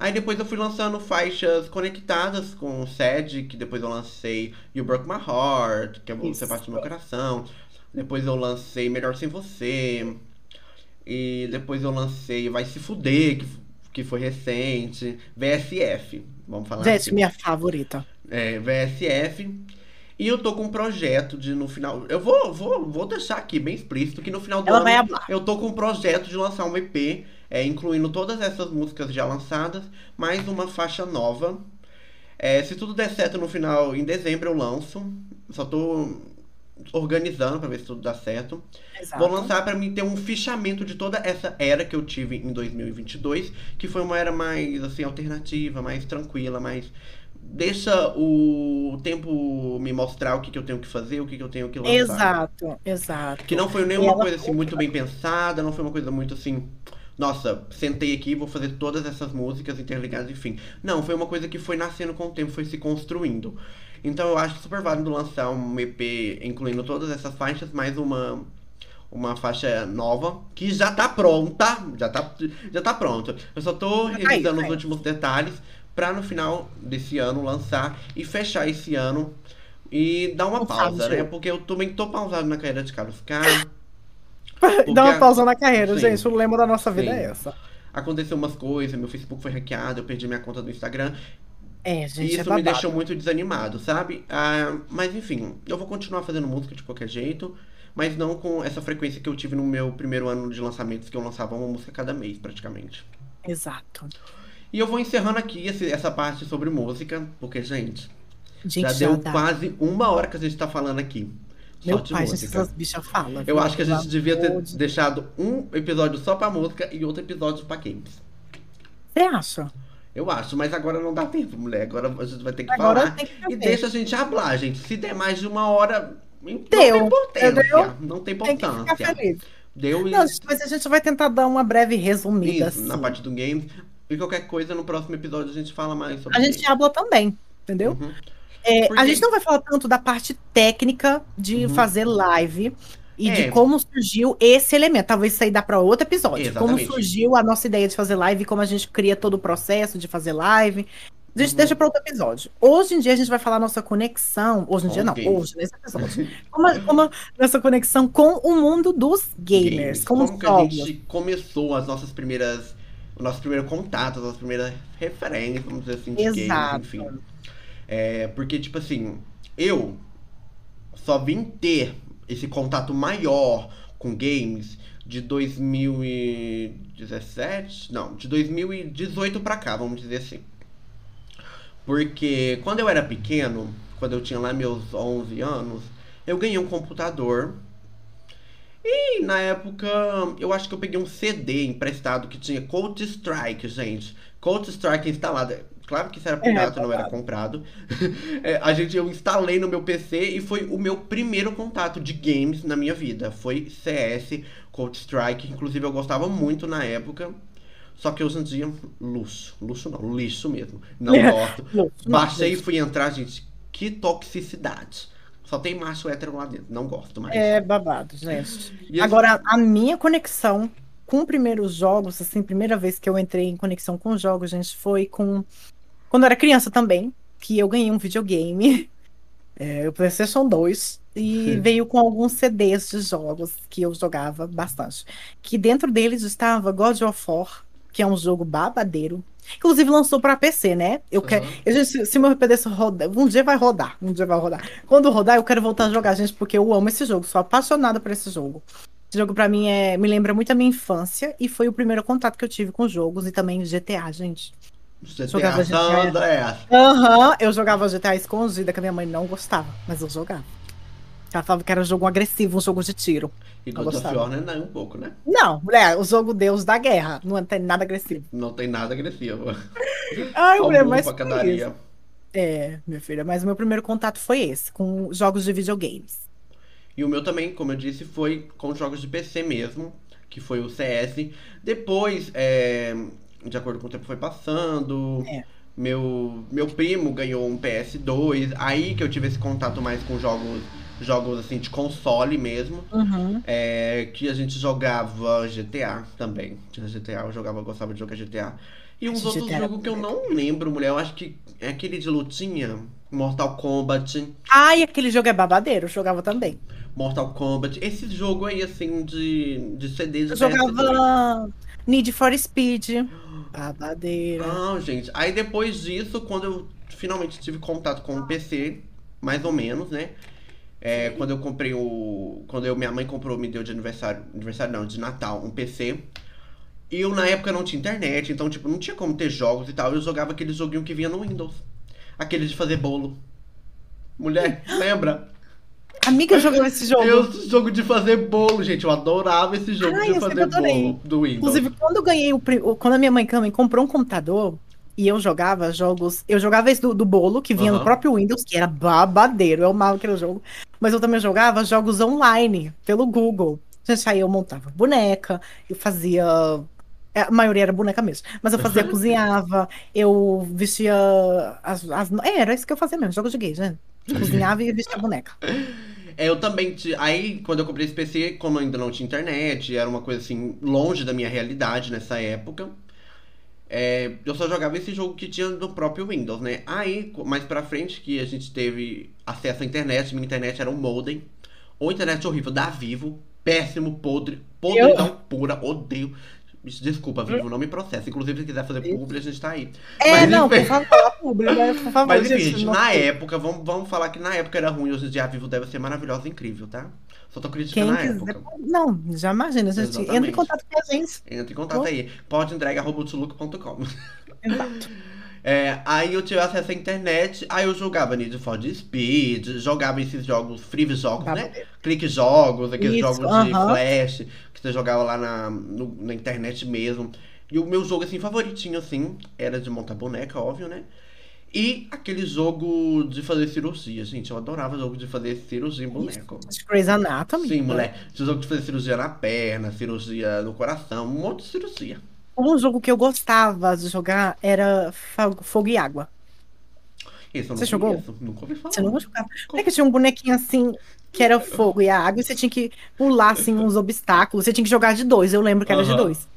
Aí depois eu fui lançando faixas conectadas com o Sede, que depois eu lancei You Broke My Heart, que é Você do Meu Coração. Depois eu lancei Melhor Sem Você. E depois eu lancei Vai Se Fuder, que, que foi recente. VSF, vamos falar Gente, assim minha favorita. é, VSF. E eu tô com um projeto de no final. Eu vou, vou, vou deixar aqui bem explícito que no final do Ela ano eu tô com um projeto de lançar um EP, é, incluindo todas essas músicas já lançadas, mais uma faixa nova. É, se tudo der certo no final, em dezembro eu lanço. Só tô organizando pra ver se tudo dá certo. Exato. Vou lançar pra mim ter um fichamento de toda essa era que eu tive em 2022, que foi uma era mais assim alternativa, mais tranquila, mais deixa o tempo me mostrar o que, que eu tenho que fazer, o que, que eu tenho que lançar. Exato, exato. Que não foi nenhuma ela coisa assim muito bem pensada, não foi uma coisa muito assim, nossa, sentei aqui, vou fazer todas essas músicas interligadas, enfim. Não, foi uma coisa que foi nascendo com o tempo, foi se construindo. Então eu acho super válido lançar um EP incluindo todas essas faixas, mais uma uma faixa nova que já tá pronta, já tá já tá pronta. Eu só tô tá aí, revisando os últimos detalhes pra no final desse ano lançar e fechar esse ano e dar uma pausa, né? Porque eu também tô pausado na carreira de Carlos K. *laughs* Dá uma pausa na carreira, Sim. gente. O lema da nossa vida Sim. é essa. Aconteceu umas coisas, meu Facebook foi hackeado, eu perdi minha conta do Instagram. É, gente, é isso me babado. deixou muito desanimado, sabe? Ah, mas enfim, eu vou continuar fazendo música de qualquer jeito, mas não com essa frequência que eu tive no meu primeiro ano de lançamentos, que eu lançava uma música cada mês, praticamente. Exato. E eu vou encerrando aqui esse- essa parte sobre música, porque, gente, Gente, já já, deu dá. quase uma hora que a gente tá falando aqui. Meu de pai, gente, essas bichas falam. Eu acho que a gente devia ter de- deixado um episódio só pra música e outro episódio pra games. Você acha? Eu acho, mas agora não dá tempo, mulher. Agora a gente vai ter que Agora falar. tem que E deixa a gente hablar, gente. Se der mais de uma hora, não Deu, tem importância. entendeu? Não tem Tem importância. feliz. Deu e Não, mas a gente vai tentar dar uma breve resumida. isso, na assim. parte do game. E qualquer coisa, no próximo episódio a gente fala mais sobre A gente habla também, entendeu? Uhum. É, A gente não vai falar tanto da parte técnica de Uhum. fazer live e É. de como surgiu esse elemento. Talvez isso aí dá para outro episódio. Como Exatamente. surgiu a nossa ideia de fazer live como a gente cria todo o processo de fazer live. A gente Uhum. deixa para outro episódio. Hoje em dia a gente vai falar nossa conexão. Hoje em dia não, games. hoje, nesse episódio. Como, como nossa conexão com o mundo dos gamers, Games. com os Como que a gente começou as nossas primeiras. O nosso primeiro contato, as nossas primeiras referências, vamos dizer assim, de games, Exato. enfim. É, porque, tipo assim, eu só vim ter esse contato maior com games de 2017, não, de 2018 pra cá, vamos dizer assim. Porque quando eu era pequeno, quando eu tinha lá meus 11 anos, eu ganhei um computador. E na época, eu acho que eu peguei um CD emprestado que tinha Counter Strike, gente. Counter Strike instalado. Claro que isso era pirata, não era comprado. *laughs* É, a gente, eu instalei no meu PC e foi o meu primeiro contato de games na minha vida. Foi CS, Counter Strike. Inclusive eu gostava muito na época. Só que hoje em dia, luxo. Luxo não, lixo mesmo. Não *laughs* gosto. Baixei e fui entrar, gente. Que toxicidade. Só tem macho hétero lá dentro. Não gosto mais. É babado, gente. Assim- Agora, a minha conexão com primeiros jogos, assim, primeira vez que eu entrei em conexão com jogos, gente, foi com. Quando eu era criança também, que eu ganhei um videogame, é, o PlayStation 2, e *laughs* veio com alguns CDs de jogos que eu jogava bastante. Que dentro deles estava God of War, que é um jogo babadeiro. Inclusive lançou para PC, né? Eu quero, eu, se, se meu PDS rodar, um dia vai rodar, um dia vai rodar. Quando rodar, eu quero voltar a jogar, gente, porque eu amo esse jogo, sou apaixonada por esse jogo. Esse jogo pra mim é, me lembra muito a minha infância e foi o primeiro contato que eu tive com jogos e também GTA, gente. GTA Jogava San GTA. Andreas. Aham, eu jogava GTA escondida, que a minha mãe não gostava, mas eu jogava. Ela falava que era um jogo agressivo, um jogo de tiro. E God of. War? Não, um pouco, né? Não, mulher, o jogo Deus da guerra. Não tem nada agressivo. Não tem nada agressivo. Ai, mulher, Amor, mas isso. É, minha filha, mas o meu primeiro contato foi esse, com jogos de videogames. E o meu também, como eu disse, foi com jogos de PC mesmo, que foi o CS. Depois, é, de acordo com o tempo foi passando, É. meu, meu primo ganhou um PS2, aí que eu tive esse contato mais com jogos, jogos assim de console mesmo. Uhum. É, que a gente jogava GTA também. Tinha GTA, eu jogava, eu gostava de jogar GTA. E uns outros jogos que eu não lembro, mulher. Eu acho que é aquele de lutinha. Mortal Kombat. Ai, aquele jogo é babadeiro, eu jogava também. Mortal Kombat. Esse jogo aí, assim, de, de CD de Eu PS2. jogava Need for Speed, babadeira. Ah, gente. Aí depois disso, quando eu finalmente tive contato com o PC, mais ou menos, né? É, quando eu comprei o. Quando eu, minha mãe comprou, me deu de aniversário. Aniversário não, de Natal, um PC. E eu na época não tinha internet, então, tipo, não tinha como ter jogos e tal. Eu jogava aquele joguinho que vinha no Windows. Aquele de fazer bolo. Mulher, lembra? Amiga, jogava esse jogo. Eu, jogo de fazer bolo, gente. Eu adorava esse jogo Ai, de fazer bolo do Windows. Inclusive, quando eu ganhei o, quando a minha mãe também comprou um computador e eu jogava jogos, eu jogava esse do, do bolo que vinha no próprio Windows, que era babadeiro, eu amava aquele jogo. Mas eu também jogava jogos online pelo Google. Gente, aí eu montava boneca, eu fazia é, A maioria era boneca mesmo. Mas eu fazia, *laughs* cozinhava, eu vestia as, as- é, era isso que eu fazia mesmo, jogo de gay, né? Cozinhava e vestia boneca. É, eu também. Aí, quando eu comprei esse PC, como eu ainda não tinha internet, era uma coisa assim, longe da minha realidade nessa época. é, eu só jogava esse jogo que tinha no próprio Windows, né? Aí, mais pra frente, que a gente teve acesso à internet, minha internet era um modem. Ou internet horrível da Vivo, péssimo, podre, podridão pura, odeio. Desculpa, Vivo, não me processa. Inclusive, se quiser fazer publi, a gente tá aí. É, Mas, não, enfim. por favor, público, né? *laughs* por favor, Mas enfim, gente, na época, vamos, vamos falar que na época era ruim, hoje em dia a Vivo deve ser maravilhosa e incrível, tá? Só tô criticando Quem na quiser. época. Não, já imagina, gente. Exatamente. Entra em contato com a gente. Entra em contato aí. Pode entrega robotuluco.com. Exato. *laughs* É, aí eu tive acesso à internet, aí eu jogava Need for Speed, jogava esses jogos, free jogos, né? Clique jogos, aqueles Isso, jogos de aham. flash, que você jogava lá na, no- na internet mesmo. E o meu jogo, assim, favoritinho, assim, era de montar boneca, óbvio, né? E aquele jogo de fazer cirurgia, gente. Eu adorava jogo de fazer cirurgia em boneco. De Grey's Anatomy. Sim, mulher. Esse jogo de fazer cirurgia na perna, cirurgia no coração, um monte de cirurgia. Um jogo que eu gostava de jogar era Fogo e Água. Não Você jogou? conheço, Nunca ouvi falar. Você não jogava? Não é que tinha um bonequinho assim, que era fogo e a água, e você tinha que pular, assim, uns obstáculos. Você tinha que jogar de dois, eu lembro que era de dois.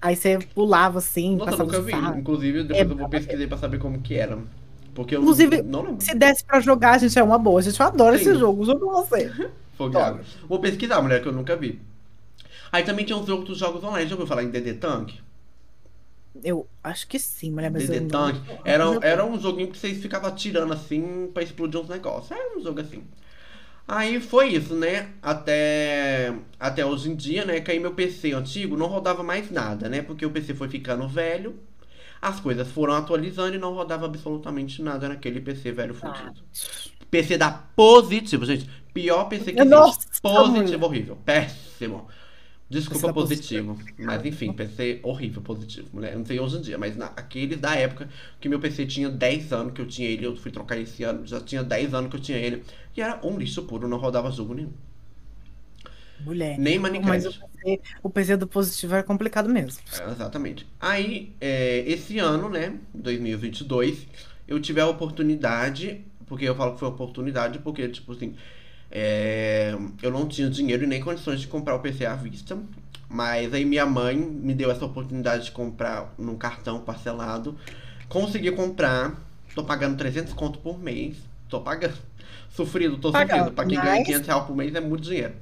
Aí você pulava, assim, Nossa, passava nunca vi. Inclusive, depois É eu vou pesquisar pra saber como que era. Porque eu Inclusive, não. Se desse pra jogar, gente, é uma boa. Gente, eu adoro Sim. esse jogo. Jogo com você. *laughs* Fogo e água. Vou pesquisar, mulher, que eu nunca vi. Aí também tinha uns outros jogos online. Já ouviu falar em DD Tank? Eu acho que sim, mulher, mas eu DD não... Tank. Era, era um joguinho que vocês ficavam atirando assim pra explodir uns negócios. Era um jogo assim. Aí foi isso, né? Até, até hoje em dia, né? Que aí meu PC antigo não rodava mais nada, né? Porque o PC foi ficando velho. As coisas foram atualizando e não rodava absolutamente nada naquele PC velho fudido. PC da Positivo, gente. Pior PC que Nossa, existe. Positivo mulher. horrível. Péssimo. Desculpa, da positivo. Mas enfim, PC horrível, positivo. Mulher, eu não sei hoje em dia, mas na, aqueles da época que meu PC tinha 10 anos que eu tinha ele, eu fui trocar esse ano, já tinha 10 anos que eu tinha ele. E era um lixo puro, não rodava jogo nenhum. Mulher. Nem Mas o Minecraft. PC, o PC do positivo era complicado mesmo. É, exatamente. Aí, é, esse ano, né, 2022, eu tive a oportunidade, porque eu falo que foi oportunidade, porque, tipo assim, é, eu não tinha dinheiro e nem condições de comprar o PC à vista. Mas aí minha mãe me deu essa oportunidade de comprar num cartão parcelado. Consegui comprar, tô pagando 300 conto por mês. Tô pagando. *laughs* Sofrido, tô Pagando, sofrido. Pra quem ganha mas- 500 reais por mês é muito dinheiro.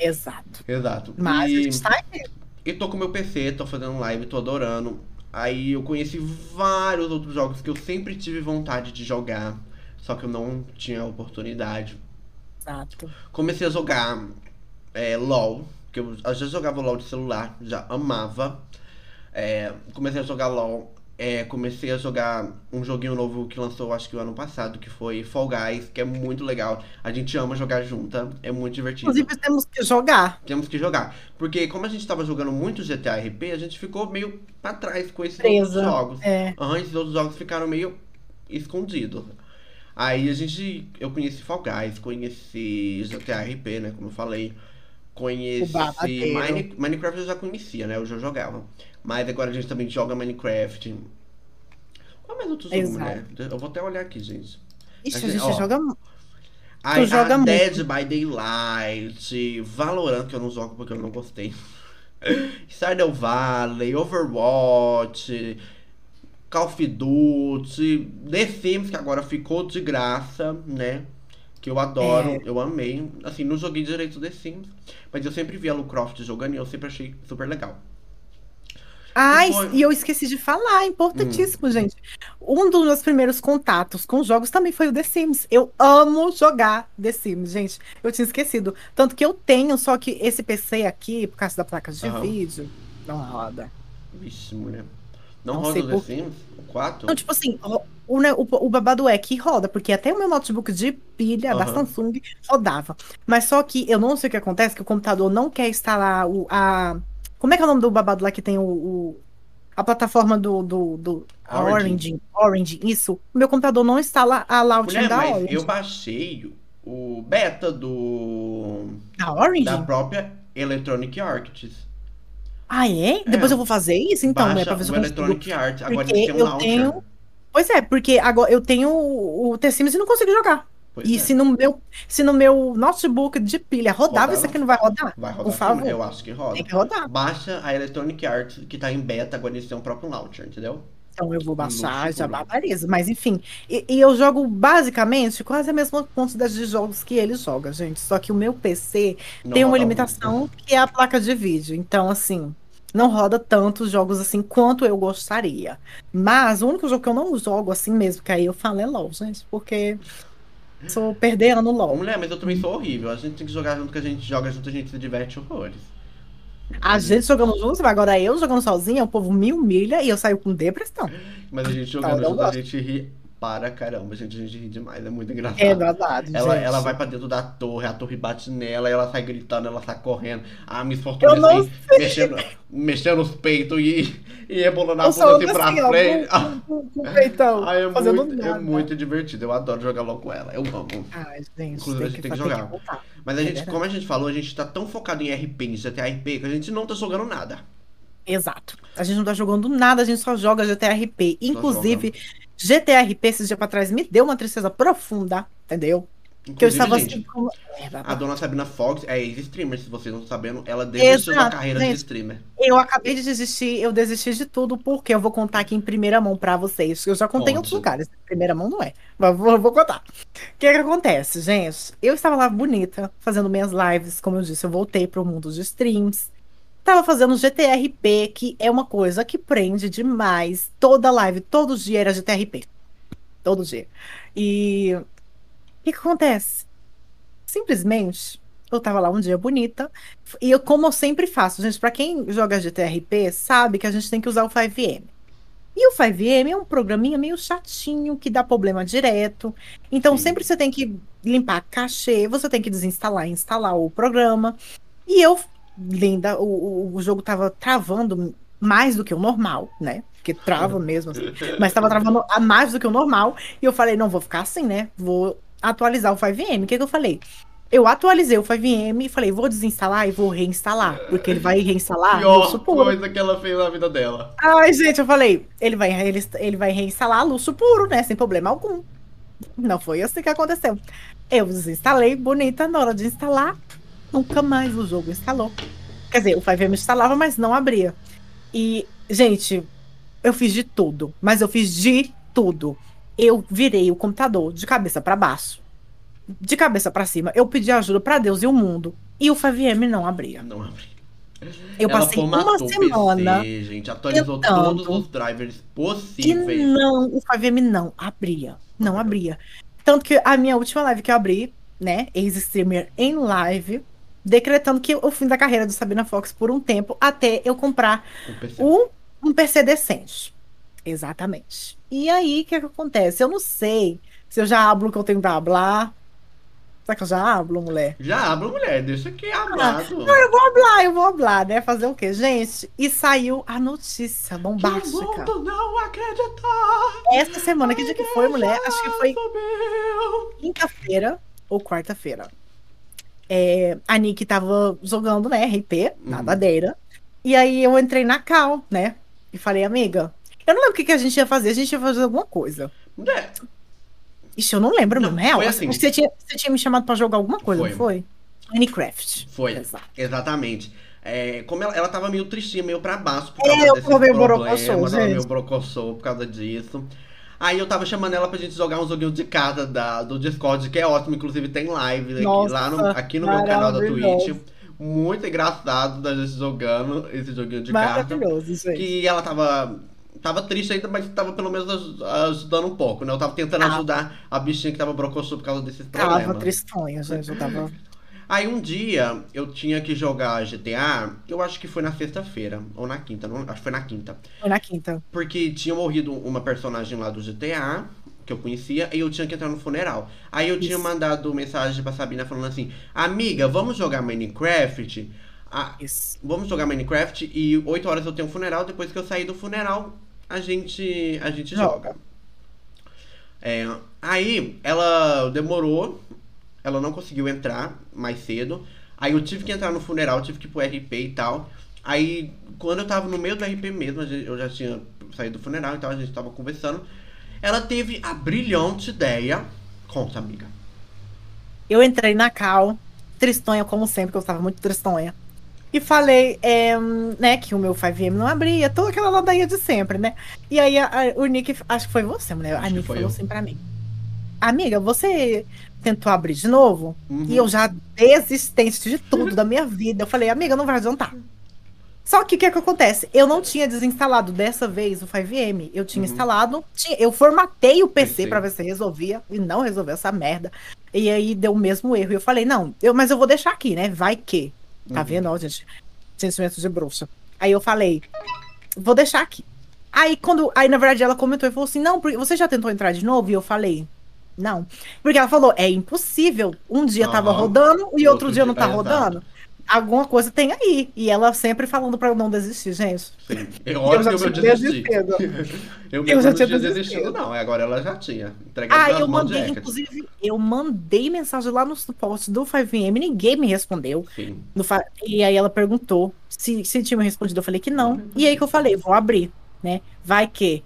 Exato. Exato. Mas E- a gente tá aqui. e tô com meu PC, tô fazendo live, tô adorando. Aí eu conheci vários outros jogos que eu sempre tive vontade de jogar, só que eu não tinha oportunidade. Exato. Comecei a jogar é, LOL, que eu, eu já jogava LOL de celular, já amava. É, comecei a jogar LOL é, comecei a jogar um joguinho novo que lançou acho que o ano passado, que foi Fall Guys, que é muito legal. A gente ama jogar junta, é muito divertido. Inclusive, temos que jogar. Temos que jogar. Porque como a gente tava jogando muito GTA RP, a gente ficou meio pra trás com esses Presa, outros jogos. é. Aham, esses outros jogos ficaram meio escondidos. Aí a gente. Eu conheci Fall Guys, conheci GTA RP, né? Como eu falei. Conheci. Mine- Minecraft eu já conhecia, né? Eu já jogava. Mas agora a gente também joga Minecraft. Qual mais outro jogo, mulher? Eu vou até olhar aqui, gente. Ixi, Aqui, a gente ó. joga. Aí, joga a muito. Dead by Daylight, Valorant, que eu não jogo porque eu não gostei. *laughs* Stardew Valley, Overwatch, Call of Duty, The Sims, que agora ficou de graça, né? Que eu adoro, É. eu amei. Assim, não joguei direito The Sims, mas eu sempre vi a Lu Croft jogando e eu sempre achei super legal. Ai, foi? e eu esqueci de falar, Hum. importantíssimo, gente. Um dos meus primeiros contatos com jogos também foi o The Sims. Eu amo jogar The Sims, gente. Eu tinha esquecido. Tanto que eu tenho, só que esse PC aqui, por causa da placa de Aham. vídeo, não roda. Vixe, mulher. Não, Não roda o The por Sims? O 4? Então, tipo assim, o, o, o- babado é que roda, porque até o meu notebook de pilha da Aham. Samsung rodava. Mas só que eu não sei o que acontece, que o computador não quer instalar o, a. Como é que é o nome do babado lá que tem o. o- a plataforma do. do, do a. Orange. Orange, isso. O meu computador não instala a Mulher, da mas Orange. eu baixei o beta do. Da Orange? da própria Electronic Arts. Ah, é? Depois É. eu vou fazer isso, então, né? Baixa Pra ver se eu consigo. Electronic Arts. Agora Porque têm um eu launcher. tenho. Pois é, porque agora eu tenho o o The Sims e não consigo jogar. Pois E é. se no meu, se no meu notebook de pilha rodava, Rodava. isso aqui não vai rodar? Vai rodar Por favor. eu acho que roda. Tem que rodar. Baixa a Electronic Arts, que tá em beta, agora eles têm um próprio launcher, entendeu? Então eu vou baixar, Luxo já barbariza. Mas enfim, e, e eu jogo basicamente quase a mesma quantidade de jogos que ele joga, gente. Só que o meu PC Não tem uma limitação que é a placa de vídeo. Então, assim, não roda tantos jogos assim quanto eu gostaria. Mas o único jogo que eu não jogo assim mesmo, que aí eu falo é LOL, gente, porque sou perdendo. LOL. Mulher, mas eu também sou horrível. A gente tem que jogar junto que a gente joga junto, a gente se diverte horrores. A gente jogando junto, mas agora eu jogando sozinha, o povo me humilha e eu saio com depressão. Mas a gente jogando eu não junto, a gente ri para caramba. Gente, a gente ri demais, é muito engraçado. É verdade, Ela, gente. ela vai pra dentro da torre, a torre bate nela, ela sai gritando, ela sai correndo. A Miss Fortuna assim, mexendo, mexendo os peitos e, e rebolando a bunda assim pra assim, frente. com- com- peitão, Ai, é, fazendo muito, é nada. muito divertido. Eu adoro jogar LOL com ela. Eu amo. Ai, gente, Inclusive, a gente tem que jogar. voltar. Mas a É gente, verdade. como a gente falou, a gente tá tão focado em RP, em GTA RP, que a gente não tá jogando nada. Exato. A gente não tá jogando nada, a gente só joga GTRP. Inclusive, GTRP, esses dias pra trás, me deu uma tristeza profunda, entendeu? Que eu Inclusive, estava gente, assim. como- É, a dona Sabina Fox é ex-streamer, se vocês não estão sabendo. Ela desistiu da carreira de gente. streamer. Eu acabei de desistir, eu desisti de tudo, porque eu vou contar aqui em primeira mão pra vocês. Eu já contei em outros lugares, em primeira mão não é. Mas vou, vou contar. O que que acontece, gente? Eu estava lá bonita, fazendo minhas lives, como eu disse, eu voltei pro mundo de streams. Tava fazendo GTRP, que é uma coisa que prende demais. Toda live, todo dia era GTRP. Todo dia. E o que que acontece? Simplesmente, eu tava lá um dia bonita, e eu, como eu sempre faço, gente, pra quem joga GTRP, sabe que a gente tem que usar o 5M. E o 5M é um programinha meio chatinho, que dá problema direto. Então, Sim. sempre você tem que limpar cachê, você tem que desinstalar e instalar o programa. E eu, linda, o, o, o jogo tava travando mais do que o normal, né? Porque trava mesmo, assim. Mas tava travando a mais do que o normal. E eu falei, não vou ficar assim, né? Vou atualizar o 5M. O que, que eu falei? Eu atualizei o 5M e falei, vou desinstalar e vou reinstalar. Porque ele vai reinstalar Pior supor. coisa que ela fez na vida dela. Ai, gente, eu falei, ele vai, ele, ele vai reinstalar luxo puro, né? Sem problema algum. Não foi assim que aconteceu. Eu desinstalei, bonita, na hora de instalar, nunca mais o jogo instalou. Quer dizer, o 5M instalava, mas não abria. E, gente, eu fiz de tudo, mas eu fiz de tudo. Eu virei o computador de cabeça para baixo, de cabeça para cima. Eu pedi ajuda para Deus e o mundo, e o 5M não abria. Não abri. Eu ela passei uma semana PC, gente. Atualizou tentando. todos os drivers E possíveis. não, o 5M não abria. Não abria. Tanto que a minha última live que eu abri, né, ex-streamer em live, decretando que o fim da carreira do Sabina Fox por um tempo, até eu comprar O PC. um, um PC decente. Exatamente. E aí, o que, que acontece? Eu não sei se eu já hablo o que eu tenho pra hablar. Será que eu já hablo, mulher? Já habla, mulher, deixa aqui hablado. Não, eu vou hablar, eu vou hablar, né? Fazer o quê? Gente, e saiu a notícia Que bombástica. mundo não acreditar. Essa semana, que dia que foi, mulher? Acho que foi quinta-feira ou quarta-feira. É, a Nick tava jogando, né, RP, Uhum. nadadeira. E aí eu entrei na Cal, né? E falei, amiga, eu não lembro o que, que a gente ia fazer, a gente ia fazer alguma coisa. Mulher, Ixi, eu não lembro Não, mesmo, real. foi Acho assim. Você tinha, você tinha me chamado pra jogar alguma coisa, Foi. não foi? Minecraft. Foi, Exato. exatamente. É, como ela, ela tava meio tristinha, meio pra baixo por É, causa eu desses tava meio ela meio brocochô por causa disso. Aí eu tava chamando ela pra gente jogar um joguinho de casa da, do Discord, que é ótimo, inclusive tem live aqui, Nossa, lá no, aqui no meu canal da. Twitch. Muito engraçado da gente jogando esse joguinho de carta. Maravilhoso, gente. Que ela tava. Tava triste ainda, mas tava pelo menos aj- ajudando um pouco, né? Eu tava tentando Tava. ajudar a bichinha que tava brocochô por causa desses Tava problemas. tristonha, gente. Eu tava. Aí um dia eu tinha que jogar GTA, eu acho que foi na sexta-feira, ou na quinta, não, acho que foi na quinta. Foi na quinta. Porque tinha morrido uma personagem lá do GTA, que eu conhecia, e eu tinha que entrar no funeral. Aí eu tinha Isso. mandado mensagem pra Sabina falando assim, amiga, vamos jogar Minecraft? Ah, Isso. vamos jogar Minecraft e 8 horas eu tenho um funeral, depois que eu sair do funeral, a gente, a gente Joga. joga. É, aí ela demorou, ela não conseguiu entrar mais cedo. Aí eu tive que entrar no funeral, tive que ir pro RP e tal. Aí quando eu tava no meio do RP mesmo, eu já tinha saído do funeral, então a gente tava conversando. Ela teve a brilhante ideia. Conta, amiga. Eu entrei na Cal, tristonha como sempre, que eu tava muito tristonha. E falei, é, né, que o meu 5M não abria, toda aquela ladainha de sempre, né? E aí a- a- o Nick, acho que foi você, mulher, Acho a Nick falou eu. assim pra mim. Amiga, você tentou abrir de novo? Uhum. E eu já desistente de tudo da minha vida. Eu falei, amiga, não vai adiantar. Só que o que, que acontece? Eu não tinha desinstalado dessa vez o 5M. Eu tinha Uhum. instalado, tinha- eu formatei o PC pra ver se resolvia e não resolveu essa merda. E aí deu o mesmo erro. E eu falei, não, eu, mas eu vou deixar aqui, né? Vai que. Tá Uhum. vendo, ó, gente? Sentimento de bruxa. Aí eu falei, vou deixar aqui. Aí quando. Aí, na verdade, ela comentou e falou assim: não, porque você já tentou entrar de novo? E eu falei. Não. Porque ela falou, é impossível. Um dia tava Aham. rodando e outro, dia não tá exato. rodando. Alguma coisa tem aí. E ela sempre falando pra eu não desistir, gente. Sim. Eu, Eu olha já que eu tinha desisti. desistido. Eu, Eu mesmo já não tinha desistido. desistido, não. Agora ela já tinha. Entregado Ah, eu mandei, inclusive, eu mandei mensagem lá no suporte do 5M, ninguém me respondeu. Sim. E aí ela perguntou se, se tinha me respondido. Eu falei que não. E aí que eu falei, vou abrir, né? Vai que.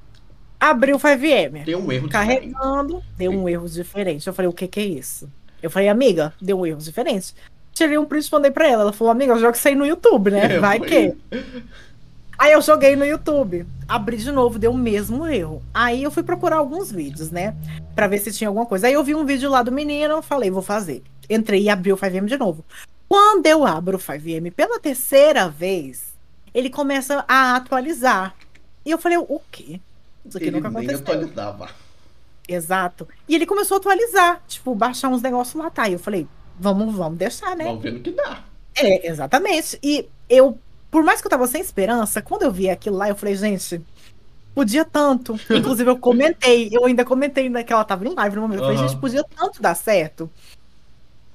Abriu o 5M. Tem um erro diferente. Carregando, deu um erro diferente. Eu falei, o que que é isso? Eu falei, amiga, deu um erro diferente. Tirei um print e mandei pra ela. Ela falou, amiga, eu jogo isso aí no YouTube, né? Vai Foi. que. Aí eu joguei no YouTube, abri de novo, deu o mesmo erro. Aí eu fui procurar alguns vídeos, né? Pra ver se tinha alguma coisa. Aí eu vi um vídeo lá do menino, falei, vou fazer. Entrei e abri o 5M de novo. Quando eu abro o 5M pela terceira vez, ele começa a atualizar. E eu falei, o quê? Isso aqui Ele nunca nem aconteceu. atualizava. Exato. E ele começou a atualizar, tipo, baixar uns negócios lá, tá? E eu falei, vamos, vamos deixar, né? Vamos ver no que dá. É, exatamente. E eu, por mais que eu tava sem esperança, quando eu vi aquilo lá, eu falei, gente, podia tanto. *laughs* Inclusive, eu comentei, eu ainda comentei que ela tava em live no momento. Eu falei, gente, podia tanto dar certo.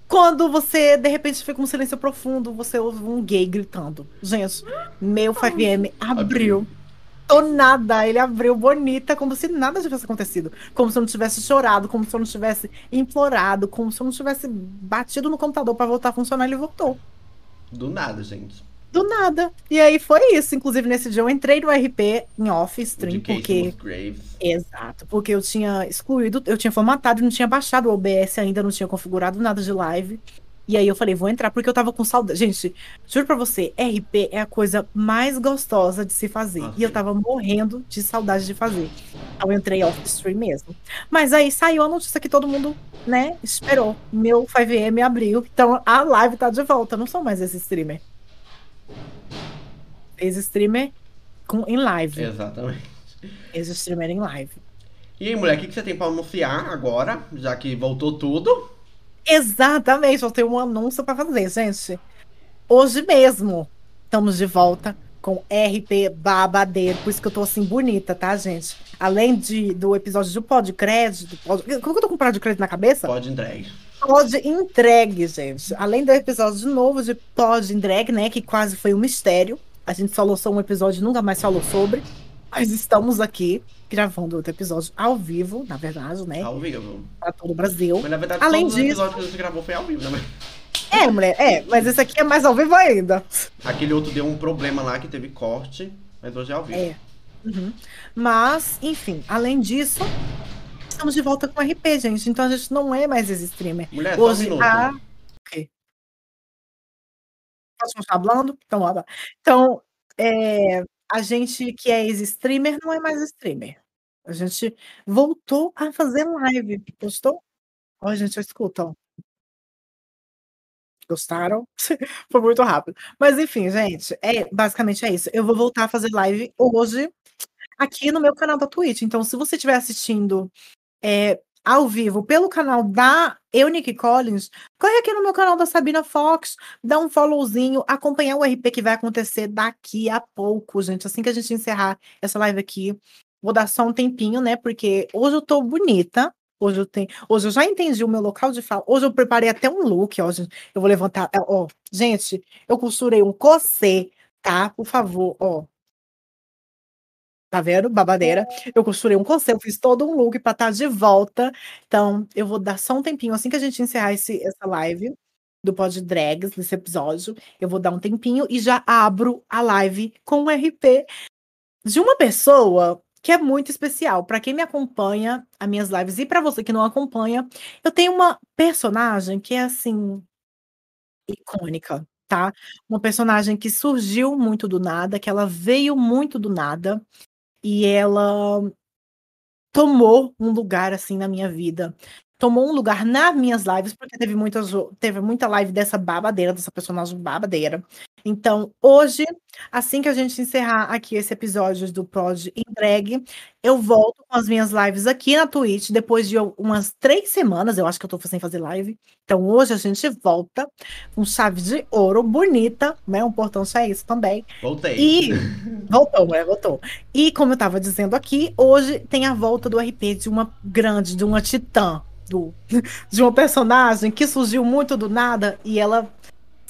Quando você, de repente, fica um silêncio profundo, você ouve um gay gritando. Gente, meu 5M abriu. Do nada, ele abriu bonita, como se nada tivesse acontecido. Como se eu não tivesse chorado, como se eu não tivesse implorado, como se eu não tivesse batido no computador pra voltar a funcionar, ele voltou. Do nada, gente. Do nada. E aí foi isso. Inclusive, nesse dia eu entrei no RP em off stream, porque. Exato, porque eu tinha excluído, eu tinha formatado não tinha baixado o OBS ainda, não tinha configurado nada de live. E aí eu falei, vou entrar, porque eu tava com saudade. Gente, juro pra você, RP é a coisa mais gostosa de se fazer. Ah, e eu tava morrendo de saudade de fazer. Então eu entrei off stream mesmo. Mas aí saiu a notícia que todo mundo, né, esperou. Meu 5M abriu. Então a live tá de volta. Eu não sou mais esse streamer. Esse streamer com, em live. Exatamente. Esse streamer em live. E aí, mulher, o que, que você tem pra anunciar agora? Já que voltou tudo. Exatamente, eu tenho um anúncio para fazer, gente. Hoje mesmo estamos de volta com RP babadeiro. Por isso que eu tô assim bonita, tá, gente? Além de, do episódio do Pod Crédito. Pod... Como que eu tô com o Pod Crédito na cabeça? Pode entregue. Pod Entregue, gente. Além do episódio de novo de Pod Entregue, né? Que quase foi um mistério. A gente falou só um episódio nunca mais falou sobre. Mas estamos aqui gravando outro episódio ao vivo, na verdade, né? Ao vivo. Para todo o Brasil. Mas na verdade, Além todos os disso- episódios que a gente gravou foi ao vivo, né? É, mulher, é, mas esse aqui é mais ao vivo ainda. Aquele outro deu um problema lá que teve corte, mas hoje é ao vivo. É. Uhum. Mas, enfim, além disso, estamos de volta com o RP, gente. Então a gente não é mais esse streamer. Mulher, só um Hoje minuto. a. Posso continuar falando? Então, então é, a gente que é ex-streamer não é mais streamer. A gente voltou a fazer live. Gostou? Ó, gente, escutam. Gostaram? *laughs* Foi muito rápido. Mas enfim, gente, é basicamente é isso. Eu vou voltar a fazer live hoje aqui no meu canal da Twitch. Então, se você estiver assistindo é, ao vivo pelo canal da Eunice Collins, corre aqui no meu canal da Sabina Fox, dá um followzinho, acompanhar o RP que vai acontecer daqui a pouco, gente. Assim que a gente encerrar essa live aqui, vou dar só um tempinho, né? Porque hoje eu tô bonita. Hoje eu tenho, hoje eu já entendi o meu local de fala. Hoje eu preparei até um look, ó. gente. Eu vou levantar, ó, gente, eu costurei um cossê, tá? Por favor, ó. Tá vendo? Babadeira. Eu costurei um cossê, eu fiz todo um look pra estar de volta. Então, eu vou dar só um tempinho assim que a gente encerrar esse, essa live do Pod Drags nesse episódio. Eu vou dar um tempinho e já abro a live com o RP de uma pessoa que é muito especial. Para quem me acompanha, as minhas lives, e para você que não acompanha, eu tenho uma personagem que é assim icônica, tá? Uma personagem que surgiu muito do nada, que ela veio muito do nada e ela tomou um lugar assim na minha vida. Tomou um lugar nas minhas lives, porque teve muitas, teve muita live dessa babadeira, dessa personagem babadeira. Então, hoje, assim que a gente encerrar aqui esse episódio do Prod Entregue, eu volto com as minhas lives aqui na Twitch, depois de umas três semanas, eu acho que eu tô sem fazer live. Então, hoje a gente volta com chave de ouro, bonita, né? Um portão é isso também. Voltei. E *laughs* voltou, né? Voltou. E como eu tava dizendo aqui, hoje tem a volta do RP de uma grande, de uma titã, do, de uma personagem que surgiu muito do nada e ela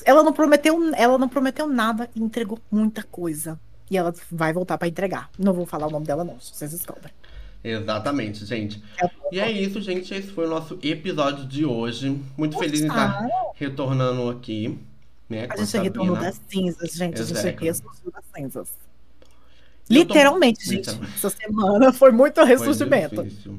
ela não prometeu, ela não prometeu nada e entregou muita coisa. E ela vai voltar para entregar. Não vou falar o nome dela não, vocês descobrem. Exatamente, gente. É, E é isso, gente. Esse foi o nosso episódio de hoje. Muito feliz em estar retornando aqui. Né, A gente retornou Sabina. das cinzas, gente. A gente ressurgiu das cinzas. E eu tô- Literalmente, gente. Literalmente. Essa semana foi muito Foi ressurgimento. difícil.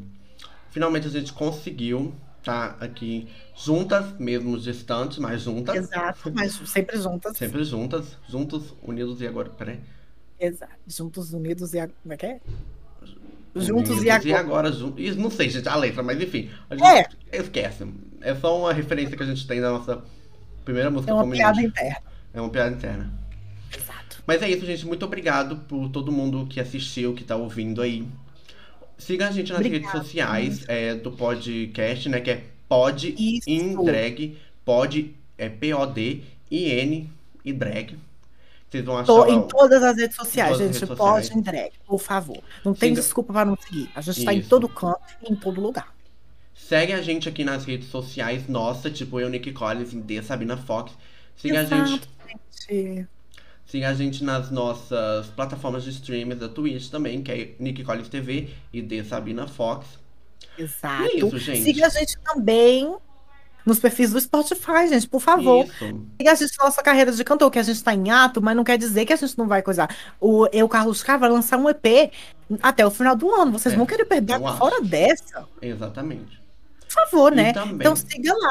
Finalmente a gente conseguiu estar aqui juntas, mesmo distantes, mas juntas. Exato, mas sempre juntas. Sempre juntas, juntos, unidos e agora. Peraí. Exato. Juntos, unidos e. a- Como é que é? Juntos Unidos e agora. agora juntos. Isso não sei, gente, a letra, mas enfim. A gente É. esquece. É só uma referência que a gente tem da nossa primeira música É uma piada indie. interna. É uma piada interna. Exato. Mas é isso, gente. Muito obrigado por todo mundo que assistiu, que tá ouvindo aí. Siga a gente nas Obrigada. redes sociais é, do podcast, né? Que é Pod Isso. Pod é P-O-D-I-N e drag. Vocês vão achar Tô em todas as redes sociais, gente. redes sociais. entregue, por favor. Não tem Siga- desculpa para não seguir. A gente tá em todo canto e em todo lugar. Segue a gente aqui nas redes sociais, nossa, tipo eu, Nick Collins D, Sabina Fox. Siga a Exato, gente. gente. Siga a gente nas nossas plataformas de streams da Twitch também, que é Nick Collins TV e D Sabina Fox. Exato. E é isso, gente. Siga a gente também nos perfis do Spotify, gente, por favor. Isso. Siga a gente na nossa carreira de cantor, que a gente tá em ato, mas não quer dizer que a gente não vai coisar. O Eu, Carlos K, vai lançar um EP até o final do ano. Vocês É, vão querer perder fora dessa? Exatamente. Por favor, né? Então siga lá.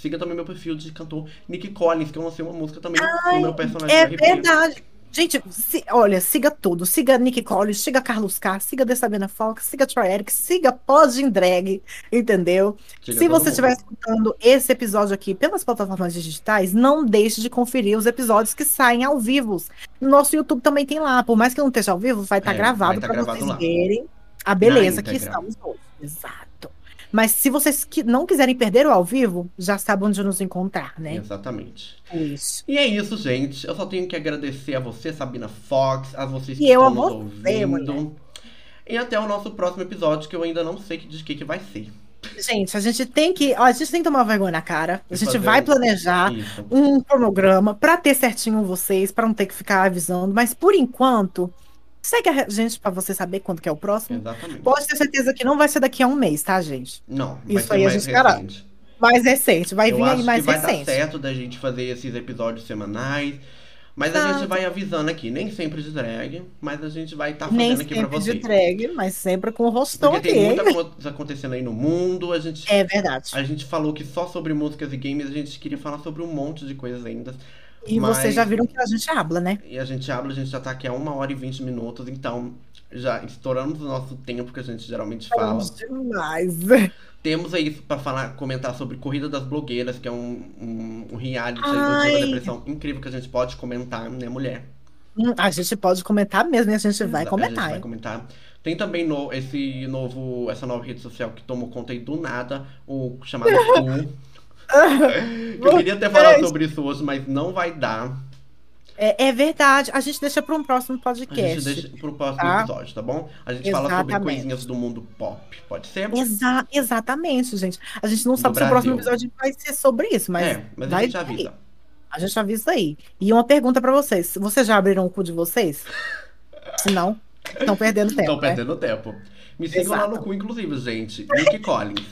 Siga também meu perfil de cantor Nick Collins, que eu lancei uma música também no meu personagem É verdade. Gente, se- olha, siga tudo. Siga Nick Collins, siga Carlos K, siga The Sabina Fox, siga Troy Eric, siga Pod em Drag, entendeu? Siga Se você estiver escutando esse episódio aqui pelas plataformas digitais, não deixe de conferir os episódios que saem ao vivo. No nosso YouTube também tem lá. Por mais que não esteja ao vivo, vai estar É, gravado tá para vocês lá. verem a beleza que estamos hoje. Exato. Mas se vocês que não quiserem perder o ao vivo, já sabem onde nos encontrar, né? Exatamente. Isso. E é isso, gente. Eu só tenho que agradecer a você, Sabina Fox, a vocês que E eu estão a nos ouvindo. mulher. E até o nosso próximo episódio, que eu ainda não sei de que, que vai ser. Gente, a gente tem que, ó, a gente tem que tomar vergonha na cara. A gente vai planejar Isso. um cronograma pra ter certinho vocês, pra não ter que ficar avisando. Mas por enquanto, segue a gente pra você saber quando que é o próximo. Exatamente. Pode ter certeza que não vai ser daqui a um mês, tá, gente? Não, vai Isso aí a gente garante. Mais recente, vai eu vir aí mais que vai dar recente. certo da gente fazer esses episódios semanais. Mas a Tá. gente vai avisando aqui, nem sempre de drag, mas a gente vai estar fazendo Nem aqui pra sempre de vocês. drag, mas sempre com o rostão Porque aqui. tem muita coisa acontecendo aí no mundo. A gente, É verdade. a gente falou que só sobre músicas e games, a gente queria falar sobre um monte de coisas ainda. E mas- vocês já viram que a gente habla, né? E a gente habla, a gente já tá aqui há uma hora e vinte minutos, então já estouramos o nosso tempo que a gente geralmente fala. Falamos demais. Temos aí pra falar, comentar sobre Corrida das Blogueiras, que é um, um, um reality aí do Ai. Depressão incrível que a gente pode comentar, né, mulher? Hum, A gente pode comentar mesmo e a gente vai A gente comentar. vai comentar. Tem também no, esse novo, essa nova rede social que tomou conta aí do nada, o chamado *laughs* Cu. Eu queria ter falado sobre isso hoje, mas não vai dar. É, é verdade. A gente deixa para um próximo A podcast. gente deixa pro próximo Tá. episódio, tá bom? A gente fala sobre Exatamente. coisinhas do mundo pop, pode ser? Exa- exatamente, gente. A gente não Do sabe se o próximo Brasil. episódio vai ser sobre isso, mas, é, mas a gente avisa. A gente avisa aí. E uma pergunta pra vocês: vocês já abriram o cu de vocês? Se não, estão perdendo *laughs* tempo. Estão né? perdendo tempo. Me sigam lá Exato. no cu, inclusive, gente. Nick Collins.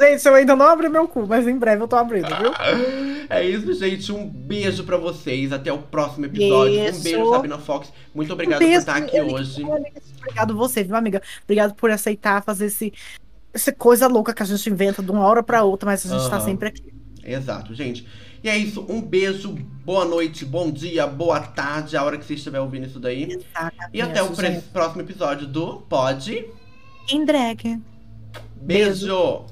Gente, eu ainda não abri meu cu, mas em breve eu tô abrindo, viu? *laughs* É isso, gente. Um beijo pra vocês. Até o próximo episódio. Um Beijo. beijo, Sabina Fox. Muito obrigado Um beijo, por estar aqui eu- hoje. Obrigado você, viu, amiga? Obrigado por aceitar fazer esse, essa coisa louca que a gente inventa de uma hora pra outra, mas a gente tá Aham. sempre aqui. Exato, gente. E é isso. Um beijo, boa noite, bom dia, boa tarde, a hora que você estiver ouvindo isso daí. Exatamente, E até o gente. próximo episódio do Pod. Em drag. Beijo.